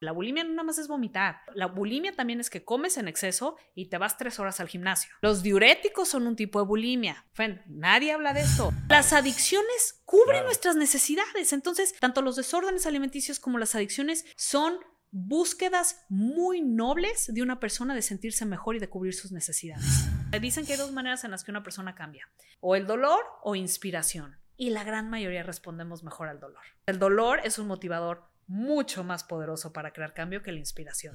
La bulimia no nada más es vomitar. La bulimia también es que comes en exceso y te vas tres horas al gimnasio. Los diuréticos son un tipo de bulimia. nadie habla de esto. Las adicciones cubren nuestras necesidades. Entonces, tanto los desórdenes alimenticios como las adicciones son búsquedas muy nobles de una persona de sentirse mejor y de cubrir sus necesidades. Dicen que hay dos maneras en las que una persona cambia, o el dolor o inspiración. Y la gran mayoría respondemos mejor al dolor. El dolor es un motivador mucho más poderoso para crear cambio que la inspiración.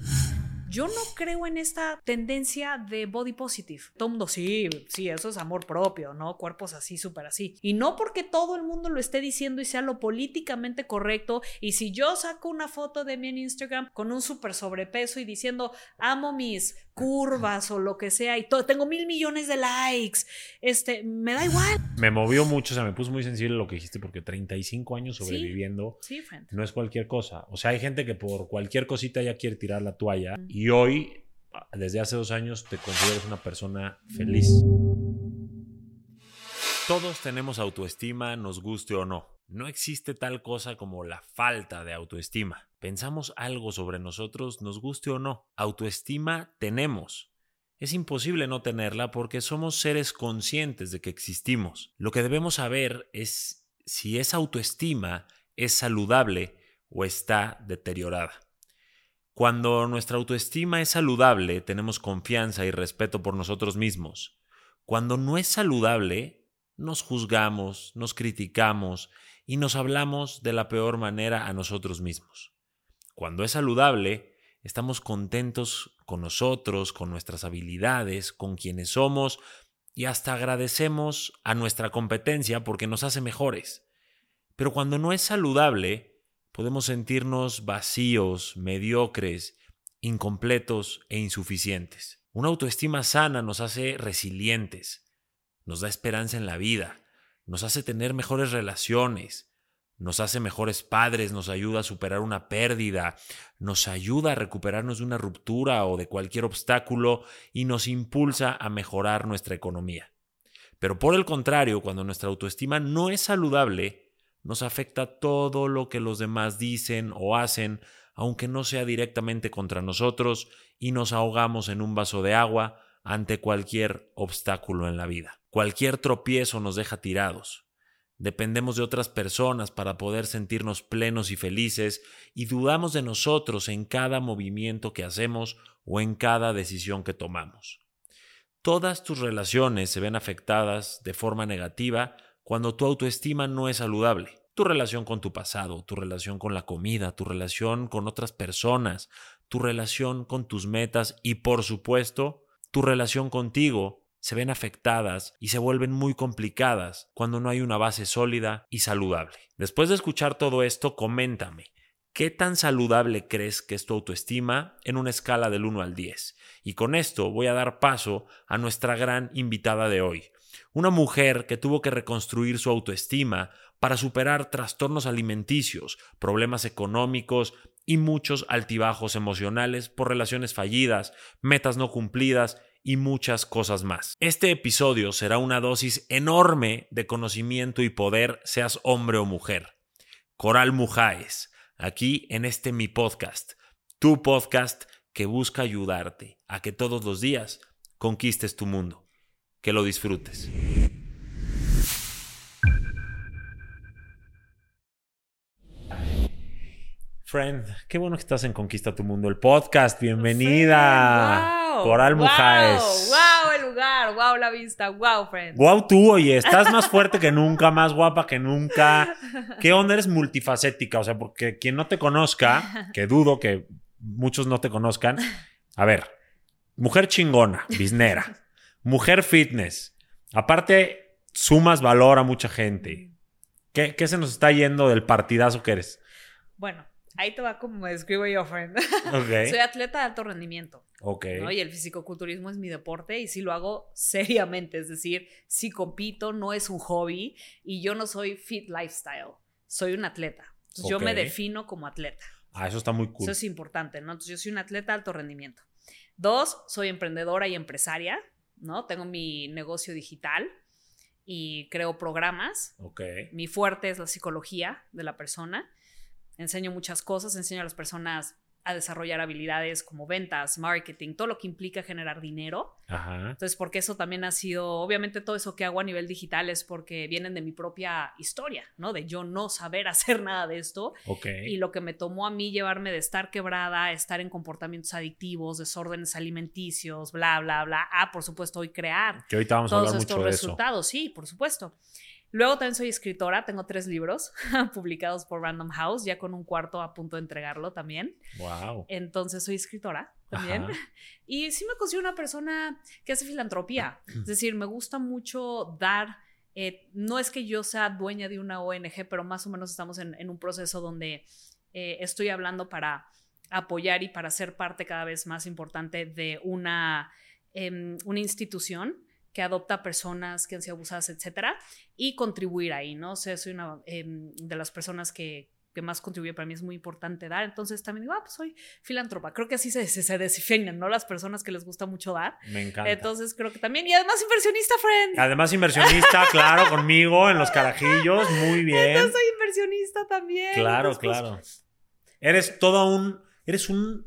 Yo no creo en esta tendencia de body positive. Todo mundo, sí, sí, eso es amor propio, ¿no? Cuerpos así, súper así. Y no porque todo el mundo lo esté diciendo y sea lo políticamente correcto. Y si yo saco una foto de mí en Instagram con un súper sobrepeso y diciendo, amo mis curvas o lo que sea y todo, tengo mil millones de likes, este, me da igual. Me movió mucho, o sea, me puso muy sensible lo que dijiste porque 35 años sobreviviendo no es cualquier cosa. O sea, hay gente que por cualquier cosita ya quiere tirar la toalla y hoy, desde hace dos años, te consideras una persona feliz. Todos tenemos autoestima, nos guste o no. No existe tal cosa como la falta de autoestima. Pensamos algo sobre nosotros, nos guste o no. Autoestima tenemos. Es imposible no tenerla porque somos seres conscientes de que existimos. Lo que debemos saber es si esa autoestima es saludable o está deteriorada. Cuando nuestra autoestima es saludable, tenemos confianza y respeto por nosotros mismos. Cuando no es saludable, nos juzgamos, nos criticamos y nos hablamos de la peor manera a nosotros mismos. Cuando es saludable, estamos contentos con nosotros, con nuestras habilidades, con quienes somos y hasta agradecemos a nuestra competencia porque nos hace mejores. Pero cuando no es saludable, podemos sentirnos vacíos, mediocres, incompletos e insuficientes. Una autoestima sana nos hace resilientes, nos da esperanza en la vida, nos hace tener mejores relaciones, nos hace mejores padres, nos ayuda a superar una pérdida, nos ayuda a recuperarnos de una ruptura o de cualquier obstáculo y nos impulsa a mejorar nuestra economía. Pero por el contrario, cuando nuestra autoestima no es saludable, nos afecta todo lo que los demás dicen o hacen, aunque no sea directamente contra nosotros, y nos ahogamos en un vaso de agua ante cualquier obstáculo en la vida. Cualquier tropiezo nos deja tirados. Dependemos de otras personas para poder sentirnos plenos y felices y dudamos de nosotros en cada movimiento que hacemos o en cada decisión que tomamos. Todas tus relaciones se ven afectadas de forma negativa cuando tu autoestima no es saludable. Tu relación con tu pasado, tu relación con la comida, tu relación con otras personas, tu relación con tus metas y por supuesto tu relación contigo se ven afectadas y se vuelven muy complicadas cuando no hay una base sólida y saludable. Después de escuchar todo esto, coméntame, ¿qué tan saludable crees que es tu autoestima en una escala del 1 al 10? Y con esto voy a dar paso a nuestra gran invitada de hoy, una mujer que tuvo que reconstruir su autoestima para superar trastornos alimenticios, problemas económicos y muchos altibajos emocionales por relaciones fallidas, metas no cumplidas y muchas cosas más. Este episodio será una dosis enorme de conocimiento y poder, seas hombre o mujer. Coral Mujáez, aquí en este mi podcast, tu podcast que busca ayudarte a que todos los días conquistes tu mundo. Que lo disfrutes. Friend, qué bueno que estás en Conquista tu Mundo, el podcast. Bienvenida. Coral Mujáez. Wow, el lugar, wow la vista, wow, friend. Wow tú, oye, estás más fuerte que nunca, más guapa que nunca. ¿Qué onda eres multifacética? O sea, porque quien no te conozca, que dudo que muchos no te conozcan, a ver, mujer chingona, biznera, mujer fitness. Aparte, sumas valor a mucha gente. ¿Qué, qué se nos está yendo del partidazo que eres? Bueno, Ahí te va como me describo yo, friend. Soy atleta de alto rendimiento. Ok. Y el fisicoculturismo es mi deporte y sí lo hago seriamente. Es decir, sí compito, no es un hobby y yo no soy fit lifestyle. Soy un atleta. Yo me defino como atleta. Ah, eso está muy cool. Eso es importante, ¿no? Entonces yo soy un atleta de alto rendimiento. Dos, soy emprendedora y empresaria, ¿no? Tengo mi negocio digital y creo programas. Mi fuerte es la psicología de la persona enseño muchas cosas, enseño a las personas a desarrollar habilidades como ventas, marketing, todo lo que implica generar dinero. Ajá. Entonces, porque eso también ha sido, obviamente todo eso que hago a nivel digital es porque vienen de mi propia historia, ¿no? De yo no saber hacer nada de esto. Ok. Y lo que me tomó a mí llevarme de estar quebrada, estar en comportamientos adictivos, desórdenes alimenticios, bla, bla, bla, a, por supuesto, hoy crear Que ahorita vamos a todos hablar estos mucho de eso. resultados. Sí, por supuesto. Luego también soy escritora, tengo tres libros publicados por Random House, ya con un cuarto a punto de entregarlo también. Wow. Entonces soy escritora también. Ajá. Y sí me considero una persona que hace filantropía. Es decir, me gusta mucho dar. eh, no es que yo sea dueña de una ONG, pero más o menos estamos en, en un proceso donde eh, estoy hablando para apoyar y para ser parte cada vez más importante de una, em, una institución que adopta personas que han sido abusadas, etcétera, y contribuir ahí, ¿no? O sea, soy una em, de las personas que, que más contribuye para mí, es muy importante dar. Entonces también digo, ah, pues soy filántropa. Creo que así se, se, se ¿no? Las personas que les gusta mucho dar. Me encanta. Entonces creo que también, y además inversionista, friend. Además, inversionista, claro, conmigo en los carajillos. Muy bien. Yo soy inversionista también. Claro, Entonces, pues, claro. Eres toda un. Eres un,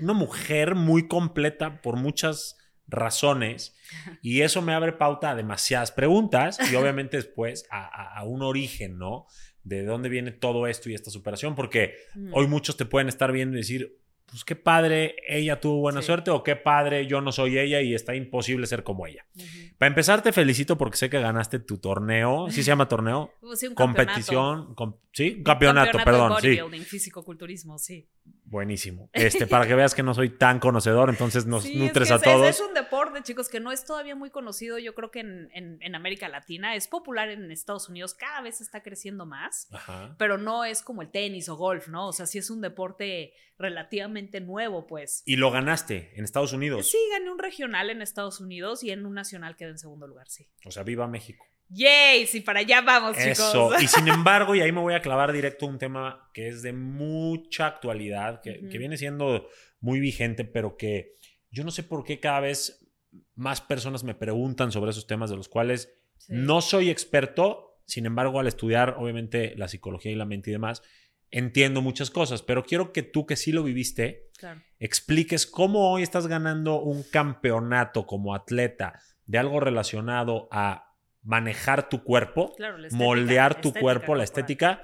una mujer muy completa por muchas razones. Y eso me abre pauta a demasiadas preguntas y obviamente después a, a- a un origen, ¿no? De dónde viene todo esto y esta superación. Porque mm, hoy muchos te pueden estar viendo y decir, pues qué padre, ella tuvo buena Sí. suerte o qué padre, yo no soy ella y está imposible ser como ella. ujú. Para empezar, te felicito porque sé que ganaste tu torneo. ¿Sí se llama torneo? Pues sí, un campeonato. Competición. com- ¿Sí? Un Un campeonato, perdón. Sí. físico-culturismo, sí. Buenísimo. Este, para que veas que no soy tan conocedor, entonces nos Sí, es nutres que a es- todos. Es, un deporte, chicos, que no es todavía muy conocido. Yo creo que en, en- en América Latina es popular en Estados Unidos, cada vez está creciendo más, Ajá. pero no es como el tenis o golf, ¿no? O sea, sí es un deporte relativamente nuevo, pues. Y lo ganaste en Estados Unidos. Sí, gané un regional en Estados Unidos y en un nacional quedé en segundo lugar, sí. O sea, viva México. ¡Yay! Sí, para allá vamos, Eso. chicos. Y sin embargo, y ahí me voy a clavar directo a un tema que es de mucha actualidad, que, viene siendo muy vigente, pero que yo no sé por qué cada vez más personas me preguntan sobre esos temas de los cuales Sí. no soy experto. Sin embargo, al estudiar, obviamente, la psicología y la mente y demás, entiendo muchas cosas, pero quiero que tú que sí lo viviste, Claro. expliques cómo hoy estás ganando un campeonato como atleta de algo relacionado a manejar tu cuerpo, Claro, la estética, moldear tu cuerpo, la estética,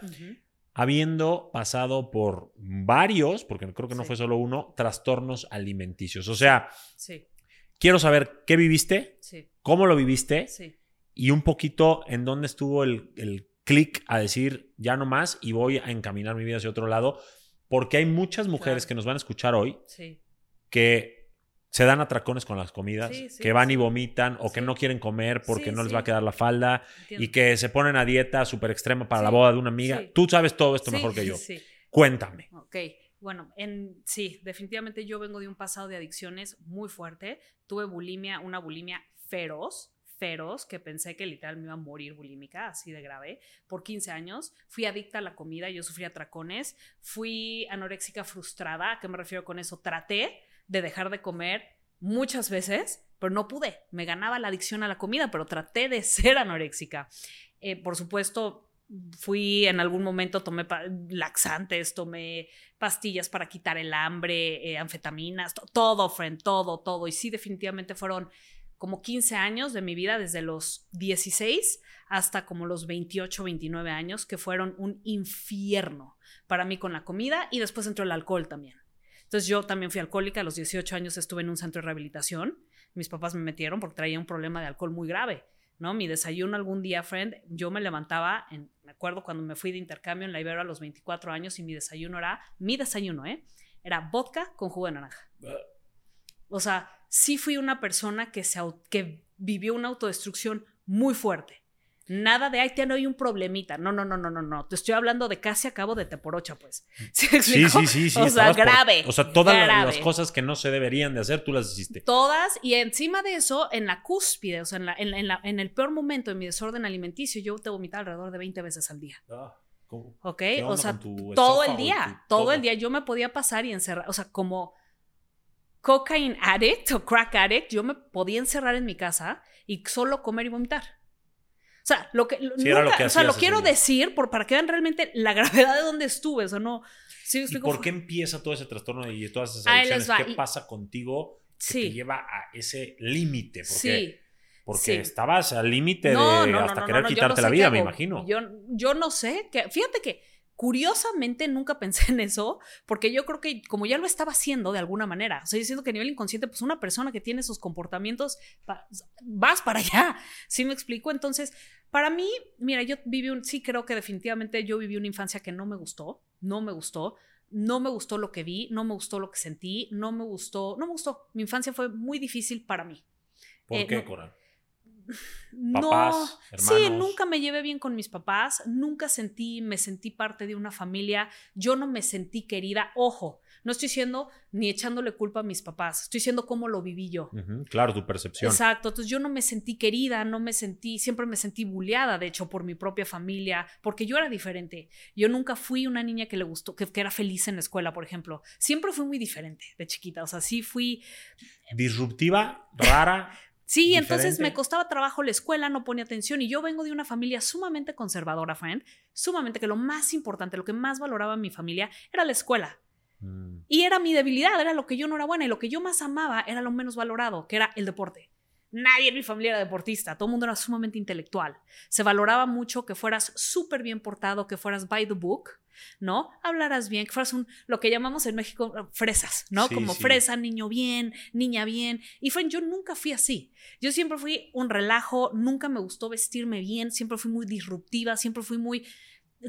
habiendo pasado por varios, porque creo que no Sí. fue solo uno, trastornos alimenticios. O sea, Sí, quiero saber qué viviste, sí, cómo lo viviste y un poquito en dónde estuvo el, el clic a decir ya no más y voy a encaminar mi vida hacia otro lado, porque hay muchas mujeres Claro. que nos van a escuchar hoy que se dan atracones con las comidas, Sí, sí, que van sí. y vomitan o que no quieren comer porque no les va a quedar la falda entiendo. y que se ponen a dieta súper extrema para la boda de una amiga. Tú sabes todo esto mejor que yo. Sí, Cuéntame. ok. Bueno, en, sí, definitivamente yo vengo de un pasado de adicciones muy fuerte. Tuve bulimia, una bulimia feroz, feroz, que pensé que literal me iba a morir bulímica, así de grave, por 15 años. Fui adicta a la comida, yo sufría atracones. Fui anoréxica frustrada. ¿A qué me refiero con eso? Traté de dejar de comer muchas veces, pero no pude. Me ganaba la adicción a la comida, pero traté de ser anoréxica. Eh, por supuesto, fui en algún momento, tomé laxantes, tomé pastillas para quitar el hambre, eh, anfetaminas, to- todo, friend, todo, todo. Y sí, definitivamente fueron como 15 años de mi vida, desde los 16 hasta como los 28, 29 años, que fueron un infierno para mí con la comida y después entró el alcohol también. Entonces yo también fui alcohólica, a los 18 años estuve en un centro de rehabilitación, mis papás me metieron porque traía un problema de alcohol muy grave. ¿no? Mi desayuno algún día, friend, yo me levantaba, en, me acuerdo cuando me fui de intercambio en la Ibero a los 24 años y mi desayuno era, mi desayuno, ¿eh? Era vodka con jugo de naranja. O sea, sí fui una persona que, se, que vivió una autodestrucción muy fuerte. Nada de, ay, tiene hoy un problemita. No, no, no, no, no, no. Te estoy hablando de casi a cabo de teporocha, pues. ¿Sí, Sí, sí, sí, sí. O sea, por- grave. o sea, todas grave. las cosas que no se deberían de hacer, tú las hiciste. Todas, y encima de eso, en la cúspide, o sea, en, la- en la- en la- en el peor momento de mi desorden alimenticio, yo te vomitaba alrededor de 20 veces al día. Ah, ¿cómo? ¿Ok? ¿Qué O sea, todo el día, tu- todo, el día yo me podía pasar y encerrar, o sea, como cocaine addict o crack addict, yo me podía encerrar en mi casa y solo comer y vomitar. O sea, lo que, Sí, lo o sea, lo quiero decir por, para que vean realmente la gravedad de dónde estuve. O sea, no. ¿sí ¿Y por qué empieza todo ese trastorno y todas esas adicciones? ¿Qué y- pasa contigo que Sí. te lleva a ese límite? Porque, Sí. porque estabas al límite de No, no, no, hasta querer quitarte la vida, me imagino. Yo, yo no sé. Que, fíjate que curiosamente nunca pensé en eso, porque yo creo que como ya lo estaba haciendo de alguna manera, o sea, yo siento que a nivel inconsciente, pues una persona que tiene esos comportamientos, pa- vas para allá, ¿sí me explico? Entonces, para mí, mira, yo viví un, sí creo que definitivamente yo viví una infancia que no me gustó, no me gustó. No me gustó lo que vi, no me gustó lo que sentí, no me gustó, no me gustó. Mi infancia fue muy difícil para mí. ¿Por eh, qué, no- No, sí, nunca me llevé bien con mis papás, nunca sentí, me sentí parte de una familia, yo no me sentí querida, ojo, no estoy diciendo ni echándole culpa a mis papás, estoy diciendo cómo lo viví yo. Claro, tu percepción. Exacto, entonces yo no me sentí querida, no me sentí, siempre me sentí bulleada, de hecho, por mi propia familia, porque yo era diferente. Yo nunca fui una niña que le gustó, que, que era feliz en la escuela, por ejemplo. Siempre fui muy diferente de chiquita, o sea, sí fui, Disruptiva, rara. Sí, entonces me costaba trabajo la escuela, no ponía atención y yo vengo de una familia sumamente conservadora, friend, sumamente que lo más importante, lo que más valoraba mi familia era la escuela. Mm, Y era mi debilidad, era lo que yo no era buena y lo que yo más amaba era lo menos valorado, que era el deporte. Nadie en mi familia era deportista, todo el mundo era sumamente intelectual. Se valoraba mucho que fueras súper bien portado, que fueras by the book, ¿no? Hablaras bien, que fueras un, lo que llamamos en México eh, fresas, ¿no? Sí, Como sí. fresa, niño bien, niña bien. Y fue, yo nunca fui así. Yo siempre fui un relajo, nunca me gustó vestirme bien, siempre fui muy disruptiva, siempre fui muy...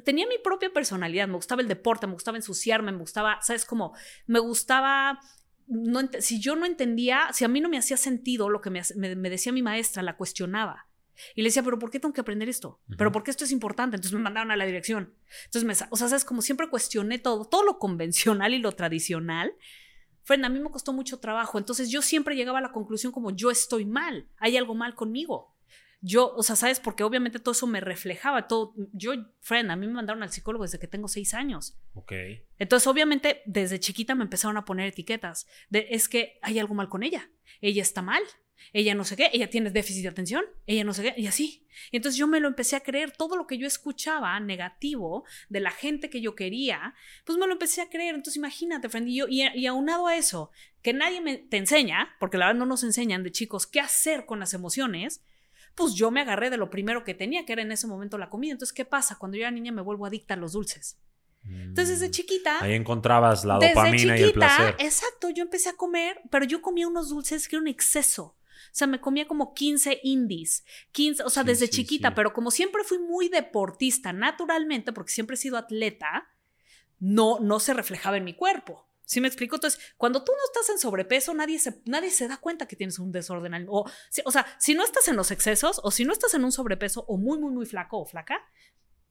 Tenía mi propia personalidad, me gustaba el deporte, me gustaba ensuciarme, me gustaba, ¿sabes? Como me gustaba no si yo no entendía, si a mí no me hacía sentido lo que me, hace- me- me decía mi maestra, la cuestionaba. Y le decía, pero ¿por qué tengo que aprender esto? ¿Pero por qué esto es importante? Entonces me mandaron a la dirección. Entonces, me, o sea, ¿sabes? Como siempre cuestioné todo, todo lo convencional y lo tradicional. Fren, a mí me costó mucho trabajo. Entonces yo siempre llegaba a la conclusión como yo estoy mal, hay algo mal conmigo. Yo, o sea, ¿sabes? Porque obviamente todo eso me reflejaba, todo. Yo, friend, a mí me mandaron al psicólogo desde que tengo seis años. ok. Entonces, obviamente, desde chiquita me empezaron a poner etiquetas. De, es que hay algo mal con ella. Ella está mal. Ella no sé qué. Ella tiene déficit de atención. Ella no sé qué. Y así. Y entonces yo me lo empecé a creer. Todo lo que yo escuchaba negativo de la gente que yo quería, pues me lo empecé a creer. Entonces, imagínate, friend. Y, yo- y, y aunado a eso, que nadie me, te enseña, porque la verdad no nos enseñan de chicos qué hacer con las emociones, pues yo me agarré de lo primero que tenía, que era en ese momento la comida. Entonces, ¿qué pasa? Cuando yo era niña me vuelvo adicta a los dulces. Entonces, desde Mm. chiquita... Ahí encontrabas la Desde dopamina y el placer. exacto, yo empecé a comer, pero yo comía unos dulces que era un exceso. O sea, me comía como 15 indies, 15, o sea, Sí, desde sí, chiquita, sí. pero como siempre fui muy deportista naturalmente, porque siempre he sido atleta, no, no se reflejaba en mi cuerpo. ¿Sí me explico? Entonces, cuando tú no estás en sobrepeso, nadie se, nadie se da cuenta que tienes un desorden. O, o sea, si no estás en los excesos, o si no estás en un sobrepeso, o muy, muy, muy flaco o flaca,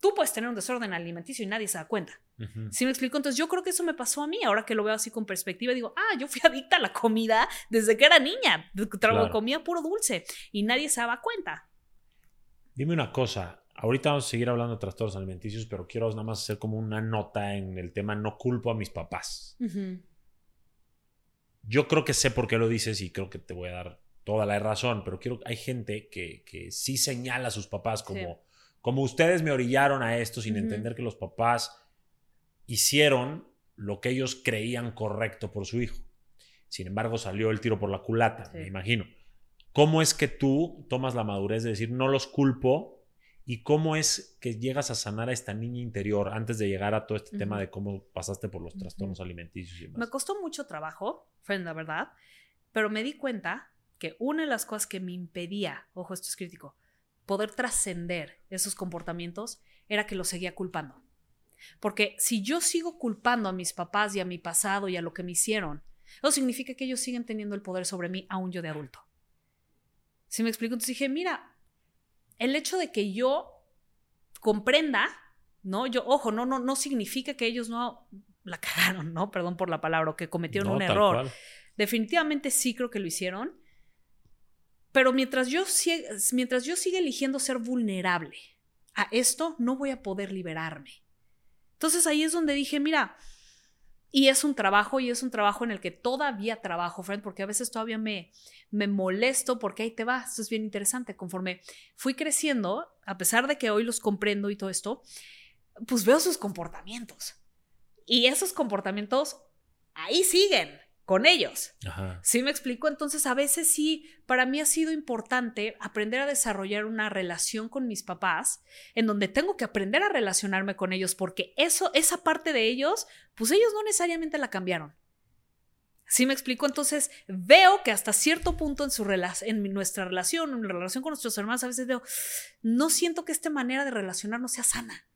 tú puedes tener un desorden alimenticio y nadie se da cuenta. Ujú. ¿Sí me explico? Entonces yo creo que eso me pasó a mí, ahora que lo veo así con perspectiva, digo, ah, yo fui adicta a la comida desde que era niña, Claro. comía puro dulce y nadie se daba cuenta. Dime una cosa. Ahorita vamos a seguir hablando de trastornos alimenticios, pero quiero nada más hacer como una nota en el tema no culpo a mis papás. Yo creo que sé por qué lo dices y creo que te voy a dar toda la razón, pero quiero hay gente que, que sí señala a sus papás como, Sí. como ustedes me orillaron a esto sin entender que los papás hicieron lo que ellos creían correcto por su hijo. Sin embargo, salió el tiro por la culata, Sí. me imagino. ¿Cómo es que tú tomas la madurez de decir no los culpo? ¿Y cómo es que llegas a sanar a esta niña interior antes de llegar a todo este tema de cómo pasaste por los trastornos alimenticios y demás? Me costó mucho trabajo, friend, la verdad, pero me di cuenta que una de las cosas que me impedía, ojo, esto es crítico, poder trascender esos comportamientos era que los seguía culpando. Porque si yo sigo culpando a mis papás y a mi pasado y a lo que me hicieron, eso significa que ellos siguen teniendo el poder sobre mí aún yo de adulto. Si me explico, entonces dije, mira, el hecho de que yo comprenda, ¿no? Yo, ojo, no, no, no significa que ellos no la cagaron, ¿no? Perdón por la palabra, o que cometieron No, un error. cual. Definitivamente sí creo que lo hicieron. Pero mientras yo, mientras yo siga eligiendo ser vulnerable a esto, no voy a poder liberarme. Entonces ahí es donde dije, mira, Y es un trabajo y es un trabajo en el que todavía trabajo, friend, porque a veces todavía me, me molesto porque ahí te va. Esto es bien interesante. Conforme fui creciendo, a pesar de que hoy los comprendo y todo esto, pues veo sus comportamientos. Y esos comportamientos ahí siguen con ellos. ¿Sí me explico? Entonces, a veces sí, para mí ha sido importante aprender a desarrollar una relación con mis papás, en donde tengo que aprender a relacionarme con ellos, porque eso, esa parte de ellos, pues ellos no necesariamente la cambiaron. ¿Sí me explico? Entonces veo que hasta cierto punto en, su en nuestra relación, en la relación con nuestros hermanos, a veces veo, no siento que esta manera de relacionarnos sea sana.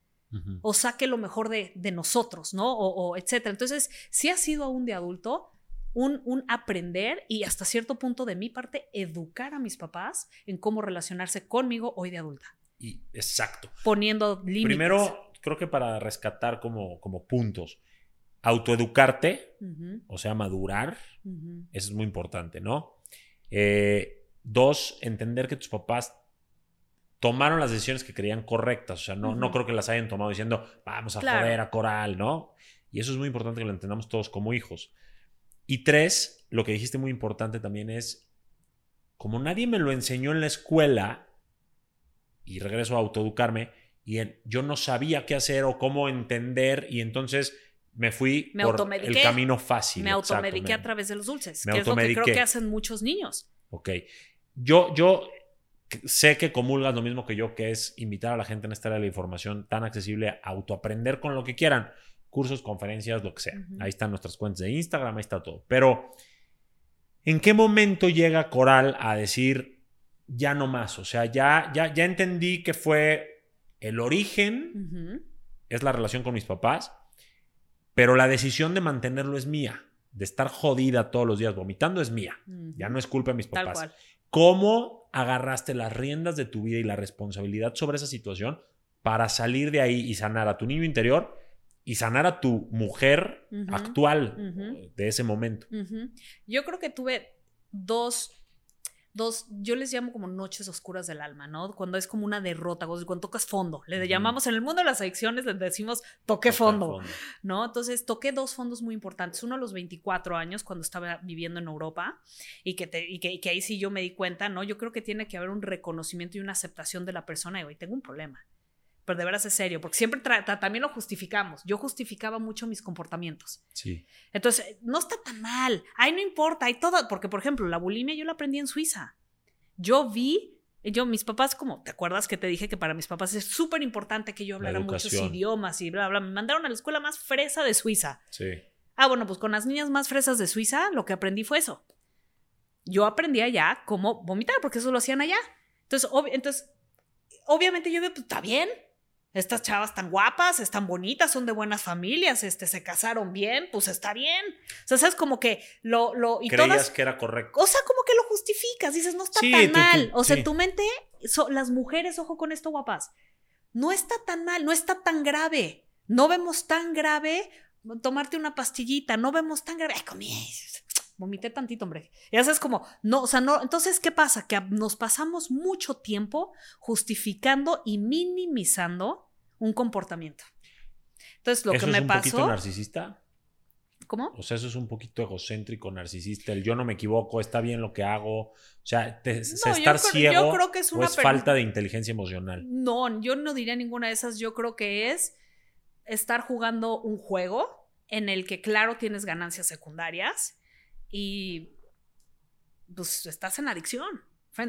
O saque lo mejor de, nosotros, ¿no? O, o, etcétera. Entonces, sí ha sido aún de adulto, un, aprender y hasta cierto punto de mi parte educar a mis papás en cómo relacionarse conmigo hoy de adulta. Y exacto. Poniendo límites. Primero, creo que para rescatar como, como puntos, autoeducarte, o sea, madurar, eso es muy importante, ¿no? Eh, dos, entender que tus papás tomaron las decisiones que creían correctas, o sea, no, no creo que las hayan tomado diciendo, vamos a joder a Coral, ¿no? Y eso es muy importante que lo entendamos todos como hijos. Y tres, lo que dijiste muy importante también es, como nadie me lo enseñó en la escuela, y regreso a autoeducarme, y yo no sabía qué hacer o cómo entender, y entonces me fui por el camino fácil. Me automediqué a través de los dulces, que es lo que creo que hacen muchos niños. Ok. Yo, yo sé que comulgas lo mismo que yo, que es invitar a la gente en esta área de la información tan accesible a autoaprender con lo que quieran cursos, conferencias, lo que sea. Ahí están nuestras cuentas de Instagram, ahí está todo. Pero, ¿en qué momento llega Coral a decir, ya no más? O sea, ya, ya, ya entendí que fue el origen, es la relación con mis papás, pero la decisión de mantenerlo es mía, de estar jodida todos los días vomitando es mía, ya no es culpa de mis papás. ¿Cómo agarraste las riendas de tu vida y la responsabilidad sobre esa situación para salir de ahí y sanar a tu niño interior? Y sanar a tu mujer actual de ese momento. Yo creo que tuve dos, dos, yo les llamo como noches oscuras del alma, ¿no? Cuando es como una derrota, cuando tocas fondo. Le llamamos en el mundo de las adicciones, le decimos toqué fondo, ¿no? Entonces toqué dos fondos muy importantes. Uno a los 24 años, cuando estaba viviendo en Europa, y que, te, y que, ahí sí yo me di cuenta, ¿no? Yo creo que tiene que haber un reconocimiento y una aceptación de la persona y hoy tengo un problema pero de veras es serio, porque siempre también lo justificamos. Yo justificaba mucho mis comportamientos. Sí. Entonces, no está tan mal. Ay, no importa, hay todo, porque por ejemplo, la bulimia yo la aprendí en Suiza. Yo vi, yo, mis papás, como, ¿te acuerdas que te dije que para mis papás es súper importante que yo hablara muchos idiomas y bla, bla? Me mandaron a la escuela más fresa de Suiza. Sí. Ah, bueno, pues con las niñas más fresas de Suiza, lo que aprendí fue eso. Yo aprendí allá cómo vomitar, porque eso lo hacían allá. Entonces, entonces obviamente yo digo, pues está bien, estas chavas tan guapas, están bonitas, son de buenas familias, este, se casaron bien, pues está bien. O sea, sabes como que lo... lo y Creías que era correcto. O sea, como que lo justificas, dices, no está tan mal. o sea, tu mente, las mujeres, ojo con esto, guapas, no está tan mal, no está tan grave. No vemos tan grave tomarte una pastillita, no vemos tan grave. Ay, comí, vomité tantito, hombre. Y es como, no, o sea, no, entonces, ¿qué pasa? Que nos pasamos mucho tiempo justificando y minimizando un comportamiento. Entonces, lo que me es un pasó. poquito narcisista? ¿Cómo? O sea, eso es un poquito egocéntrico, narcisista. El yo no me equivoco, está bien lo que hago. O sea, estar ciego creo que es, una falta de inteligencia emocional. No, yo no diría ninguna de esas. Yo creo que es estar jugando un juego en el que, claro, tienes ganancias secundarias y pues estás en adicción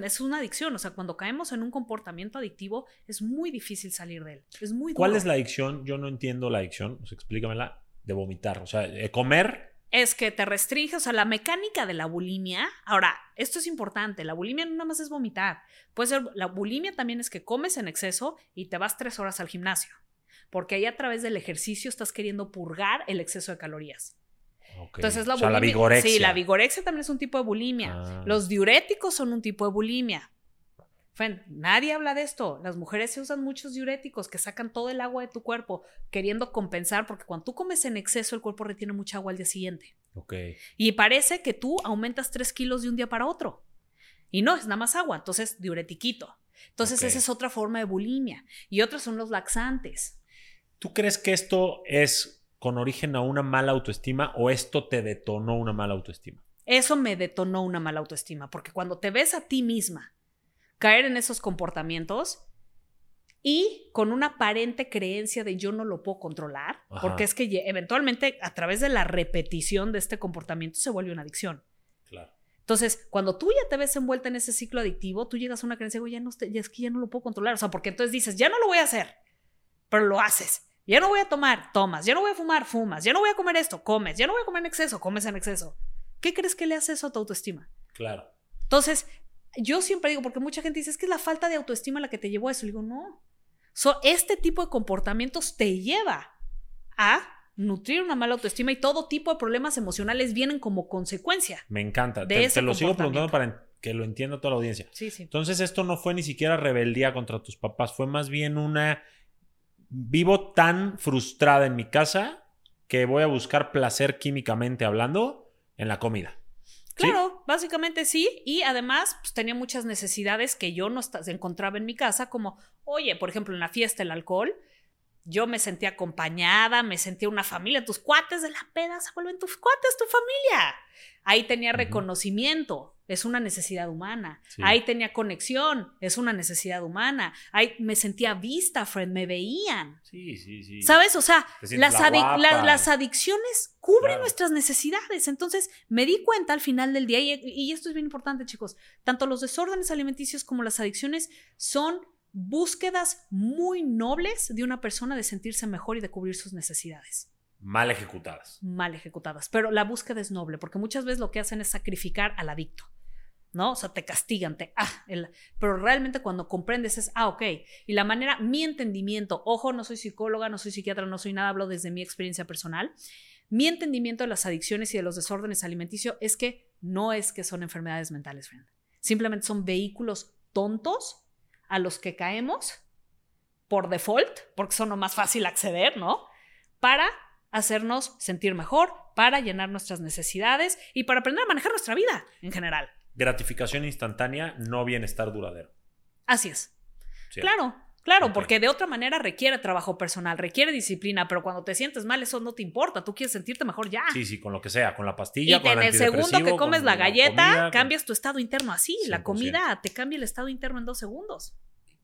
es una adicción, o sea, cuando caemos en un comportamiento adictivo es muy difícil salir de él. Es muy ¿Cuál es la adicción? Yo no entiendo la adicción, pues explícamela, de vomitar, o sea, de comer. Es que te restringe, o sea, la mecánica de la bulimia. Ahora, esto es importante, la bulimia no nada más es vomitar. Puede ser, la bulimia también es que comes en exceso y te vas tres horas al gimnasio, porque ahí a través del ejercicio estás queriendo purgar el exceso de calorías. Entonces la o la vigorexia. Sí, la vigorexia también es un tipo de bulimia. Ah. Los diuréticos son un tipo de bulimia. nadie habla de esto. Las mujeres se usan muchos diuréticos que sacan todo el agua de tu cuerpo queriendo compensar porque cuando tú comes en exceso el cuerpo retiene mucha agua al día siguiente. Okay. Y parece que tú aumentas 3 kilos de un día para otro. Y no, es nada más agua. Entonces, diuretiquito. Entonces, esa es otra forma de bulimia. Y otras son los laxantes. ¿Tú crees que esto es con origen a una mala autoestima o esto te detonó una mala autoestima? Eso me detonó una mala autoestima, porque cuando te ves a ti misma caer en esos comportamientos y con una aparente creencia de yo no lo puedo controlar, Ajá. porque es que eventualmente a través de la repetición de este comportamiento se vuelve una adicción. Claro. Entonces, cuando tú ya te ves envuelta en ese ciclo adictivo, tú llegas a una creencia, "Güey, ya no, ya es que ya no lo puedo controlar. O sea, porque entonces dices, ya no lo voy a hacer, pero lo haces. Ya no voy a tomar, tomas. Ya no voy a fumar, fumas. Ya no voy a comer esto, comes. Ya no voy a comer en exceso, comes en exceso. ¿Qué crees que le hace eso a tu autoestima? Claro. Entonces, yo siempre digo, porque mucha gente dice, es que es la falta de autoestima la que te llevó a eso. Le digo, no. So, este tipo de comportamientos te lleva a nutrir una mala autoestima y todo tipo de problemas emocionales vienen como consecuencia. Me encanta. De te, ese te lo sigo preguntando para que lo entienda toda la audiencia. Sí, sí. Entonces esto no fue ni siquiera rebeldía contra tus papás, fue más bien una... Vivo tan frustrada en mi casa que voy a buscar placer químicamente hablando en la comida. Claro, básicamente sí. Y además, pues tenía muchas necesidades que yo no encontraba en mi casa, como, oye, por ejemplo, en la fiesta, el alcohol. Yo me sentía acompañada, me sentía una familia. Tus cuates de la peda se vuelven tus cuates, tu familia. Ahí tenía reconocimiento, es una necesidad humana. Sí. Ahí tenía conexión, es una necesidad humana. Ahí me sentía vista, friend, me veían. Sí, sí, sí. ¿Sabes? O sea, las, la adic- guapa. la- las adicciones cubren Claro. nuestras necesidades. Entonces, me di cuenta al final del día, y, y esto es bien importante, chicos, tanto los desórdenes alimenticios como las adicciones son búsquedas muy nobles de una persona de sentirse mejor y de cubrir sus necesidades Mal ejecutadas. mal ejecutadas. Pero la búsqueda es noble, porque muchas veces lo que hacen es sacrificar al adicto. ¿No? O sea, te castigan, te. Ah, el- pero realmente cuando comprendes es, ah, ok. Y la manera, mi entendimiento, ojo, no soy psicóloga, no soy psiquiatra, no soy nada, hablo desde mi experiencia personal. Mi entendimiento de las adicciones y de los desórdenes alimenticios es que no es que son enfermedades mentales, friend. Simplemente son vehículos tontos a los que caemos por default, porque son lo más fácil acceder, ¿no? Para hacernos sentir mejor, para llenar nuestras necesidades y para aprender a manejar nuestra vida en general. Gratificación instantánea, no bienestar duradero. Así es. Sí. Claro, claro, porque de otra manera requiere trabajo personal, requiere disciplina, pero cuando te sientes mal eso no te importa, tú quieres sentirte mejor ya. Sí, sí, con lo que sea, con la Y pastilla, con en el segundo que comes la galleta, comida, cambias tu estado interno así. La 100%. comida te cambia el estado interno en dos segundos.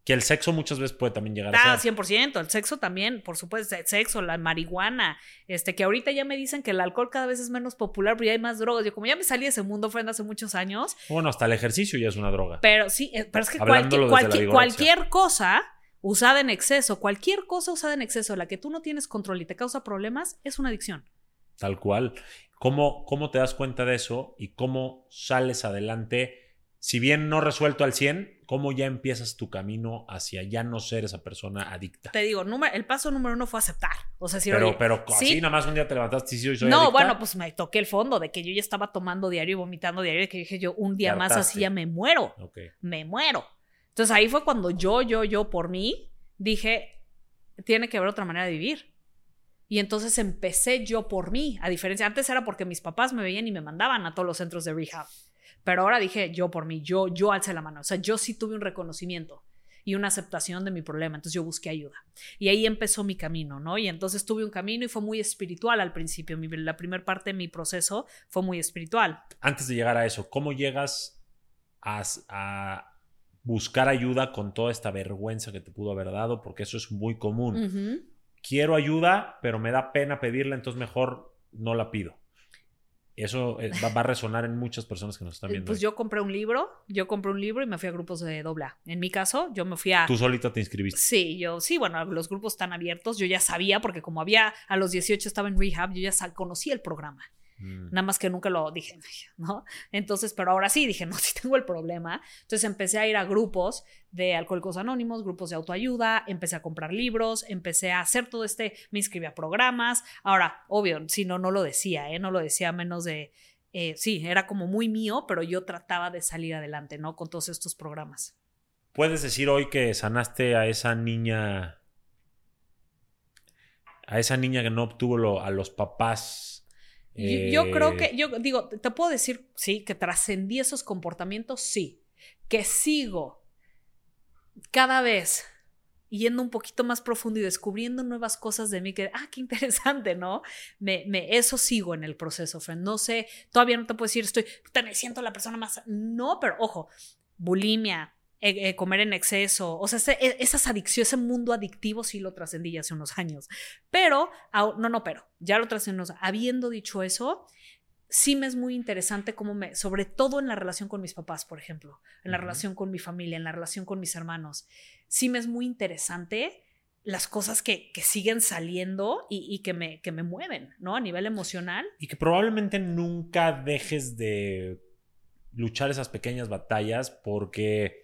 Que el sexo muchas veces puede también llegar Ah, a ser. 100%. El sexo también, por supuesto, el sexo, la marihuana. Este, que ahorita ya me dicen que el alcohol cada vez es menos popular, pero ya hay más drogas. Yo, como ya me salí de ese mundo, friend, hace muchos años. Bueno, hasta el ejercicio ya es una droga. Pero sí, eh, pero es que cualquier cosa usada en exceso, cualquier cosa usada en exceso, la que tú no tienes control y te causa problemas, es una adicción. Tal cual. ¿Cómo, ¿Cómo te das cuenta de eso y cómo sales adelante? Si bien no resuelto al 100, ¿cómo ya empiezas tu camino hacia ya no ser esa persona adicta? Te digo, número- el paso número uno fue aceptar. O sea, si pero, oye, pero sí, así nada más un día te levantaste y soy no, adicta. bueno, pues me toqué el fondo de que yo ya estaba tomando diario y vomitando diario y que dije yo, un día más así ya me muero. Ok. me muero. Entonces ahí fue cuando yo, yo, yo por mí dije, tiene que haber otra manera de vivir. Y entonces empecé yo por mí, a diferencia, antes era porque mis papás me veían y me mandaban a todos los centros de rehab. Pero ahora dije yo por mí, yo, yo alcé la mano. O sea, yo sí tuve un reconocimiento y una aceptación de mi problema. Entonces yo busqué ayuda. Y ahí empezó mi camino, ¿no? Y entonces tuve un camino y fue muy espiritual al principio. Mi- la primera parte de mi proceso fue muy espiritual. Antes de llegar a eso, ¿cómo llegas a, a buscar ayuda con toda esta vergüenza que te pudo haber dado? Porque eso es muy común. Quiero ayuda, pero me da pena pedirla, entonces mejor no la pido. Eso eh, va, a resonar en muchas personas que nos están viendo. Pues yo compré un libro, yo compré un libro y me fui a grupos de doble A. En mi caso, yo me fui a... Tú solita te inscribiste. Sí, yo, sí, bueno, los grupos están abiertos, yo ya sabía, porque como había, a los 18 estaba en rehab, yo ya conocía el programa, Mm. nada más que nunca lo dije, ¿no? Entonces, pero ahora sí, dije, no, sí tengo el problema. Entonces empecé a ir a grupos de Alcohólicos Anónimos, grupos de autoayuda, empecé a comprar libros, empecé a hacer todo este, me inscribí a programas. Ahora, obvio, si no, no lo decía, ¿eh? No lo decía menos de... eh, sí, era como muy mío, pero yo trataba de salir adelante, ¿no? Con todos estos programas. ¿Puedes decir hoy que sanaste a esa niña, a esa niña que no obtuvo lo- a los papás? Yo, creo que, yo digo, te puedo decir, sí, que trascendí esos comportamientos, sí. Que sigo cada vez yendo un poquito más profundo y descubriendo nuevas cosas de mí que, ah, qué interesante, ¿no? Me, me, eso sigo en el proceso, friend. No sé, todavía no te puedo decir, estoy, me siento la persona más... No, pero ojo, bulimia, eh, eh, comer en exceso, o sea, e, esas adicciones, ese mundo adictivo sí lo trascendí hace unos años. Pero, no, no, pero, ya lo trascendí. Habiendo dicho eso, sí me es muy interesante cómo me, sobre todo en la relación con mis papás, por ejemplo, en la relación con mi familia, en la relación con mis hermanos, sí me es muy interesante las cosas que, que siguen saliendo y, y, que, me, que me mueven, ¿no? A nivel emocional. Y que probablemente nunca dejes de luchar esas pequeñas batallas porque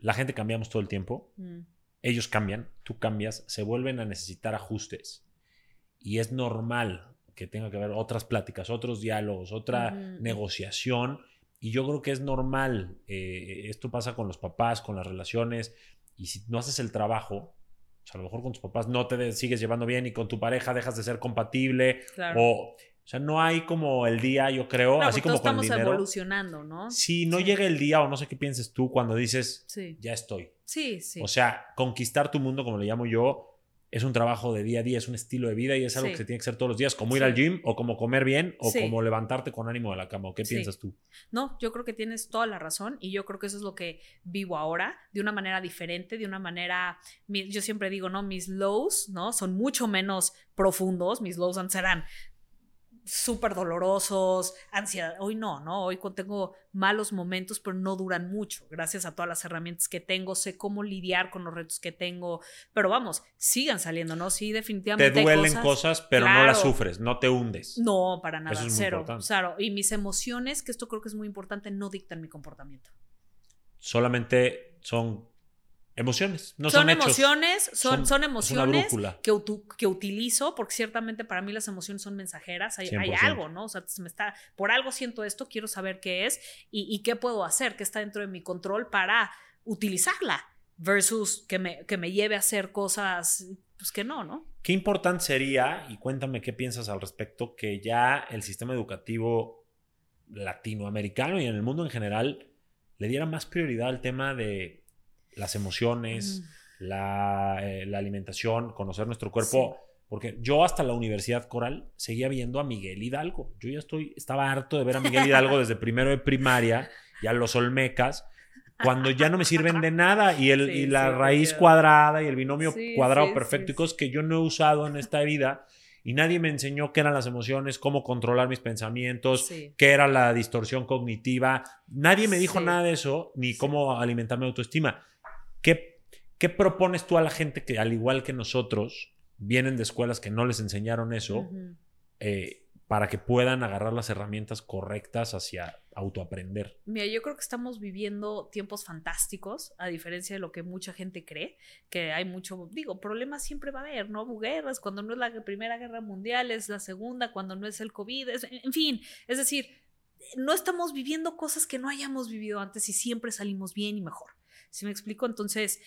la gente cambiamos todo el tiempo. Mm. Ellos cambian, tú cambias, se vuelven a necesitar ajustes. Y es normal que tenga que haber otras pláticas, otros diálogos, otra negociación. Y yo creo que es normal. Eh, esto pasa con los papás, con las relaciones. Y si no haces el trabajo, a lo mejor con tus papás no te sigues llevando bien y con tu pareja dejas de ser compatible. O o sea, no hay como el día, yo creo, así como con el dinero. estamos evolucionando, ¿no? Si no llega el día o no sé qué pienses tú cuando dices, ya estoy. Sí, sí. O sea, conquistar tu mundo, como le llamo yo, es un trabajo de día a día, es un estilo de vida y es algo que se tiene que hacer todos los días, como ir al gym o como comer bien o como levantarte con ánimo de la cama. ¿Qué piensas tú? No, yo creo que tienes toda la razón y yo creo que eso es lo que vivo ahora, de una manera diferente, de una manera, yo siempre digo, ¿no? Mis lows, ¿no? Son mucho menos profundos, mis lows serán súper dolorosos, ansiedad. Hoy no, ¿no? Hoy tengo malos momentos, pero no duran mucho. Gracias a todas las herramientas que tengo, sé cómo lidiar con los retos que tengo. Pero vamos, sigan saliendo, ¿no? Sí, definitivamente. Te duelen cosas, pero no las sufres, no te hundes. No, para nada, cero. Claro, y mis emociones, que esto creo que es muy importante, no dictan mi comportamiento. Solamente son Emociones, no son, son emociones, son, son, emociones que, que utilizo, porque ciertamente para mí las emociones son mensajeras, hay, algo, ¿no? O sea, me está, por algo siento esto, quiero saber qué es y, qué puedo hacer, qué está dentro de mi control para utilizarla, versus que me, que me lleve a hacer cosas, pues que no, ¿no? Qué importante sería, y cuéntame qué piensas al respecto, que ya el sistema educativo latinoamericano y en el mundo en general le diera más prioridad al tema de las emociones, la, eh, la, alimentación, conocer nuestro cuerpo. Porque yo hasta la Universidad Coral seguía viendo a Miguel Hidalgo. Yo ya estoy, estaba harto de ver a Miguel Hidalgo desde primero de primaria y a los Olmecas, cuando ya no me sirven de nada. Y, el, y la raíz cuadrada y el binomio cuadrado perfecto y cosas que yo no he usado en esta vida. Y nadie me enseñó qué eran las emociones, cómo controlar mis pensamientos, qué era la distorsión cognitiva. Nadie me dijo nada de eso, ni cómo alimentar mi autoestima. ¿Qué, ¿Qué propones tú a la gente que, al igual que nosotros, vienen de escuelas que no les enseñaron eso, eh, para que puedan agarrar las herramientas correctas hacia autoaprender? Mira, yo creo que estamos viviendo tiempos fantásticos, a diferencia de lo que mucha gente cree, que hay mucho, digo, problemas siempre va a haber, ¿no? Guerras, cuando no es la Primera Guerra Mundial, es la Segunda, cuando no es el COVID, en fin, es decir, no estamos viviendo cosas que no hayamos vivido antes y siempre salimos bien y mejor. ¿Sí me explico? Entonces,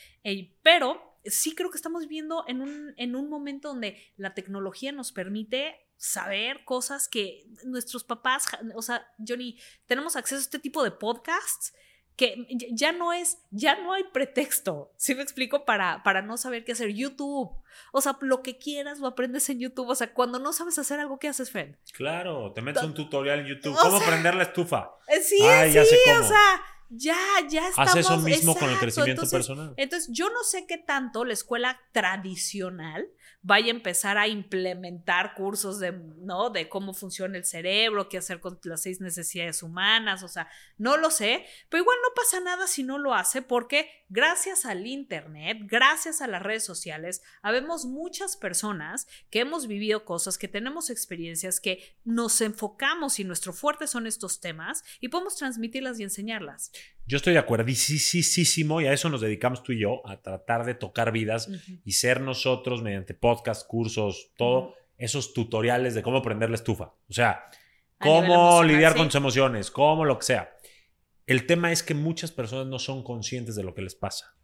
pero sí creo que estamos viviendo en un, en un momento donde la tecnología nos permite saber cosas que nuestros papás, o sea, Johnny, tenemos acceso a este tipo de podcasts que ya no es, ya no hay pretexto, ¿sí me explico? Para, para no saber qué hacer. YouTube, o sea, lo que quieras lo aprendes en YouTube, o sea, cuando no sabes hacer algo, ¿qué haces, Fred? Claro, te metes un tutorial en YouTube, ¿cómo prender la estufa? Sí, sí, o sea, ya, ya estamos. Haz eso mismo con el crecimiento personal. Entonces, yo no sé qué tanto la escuela tradicional vaya a empezar a implementar cursos de, ¿no? de cómo funciona el cerebro, qué hacer con las seis necesidades humanas, o sea, no lo sé, pero igual no pasa nada si no lo hace porque gracias al Internet, gracias a las redes sociales, habemos muchas personas que hemos vivido cosas, que tenemos experiencias, que nos enfocamos y nuestro fuerte son estos temas y podemos transmitirlas y enseñarlas. Yo estoy de acuerdísimo y a eso nos dedicamos tú y yo, a tratar de tocar vidas y ser nosotros mediante podcast, cursos, todo, esos tutoriales de cómo prender la estufa. O sea, cómo lidiar con tus emociones, cómo lo que sea. El tema es que muchas personas no son conscientes de lo que les pasa.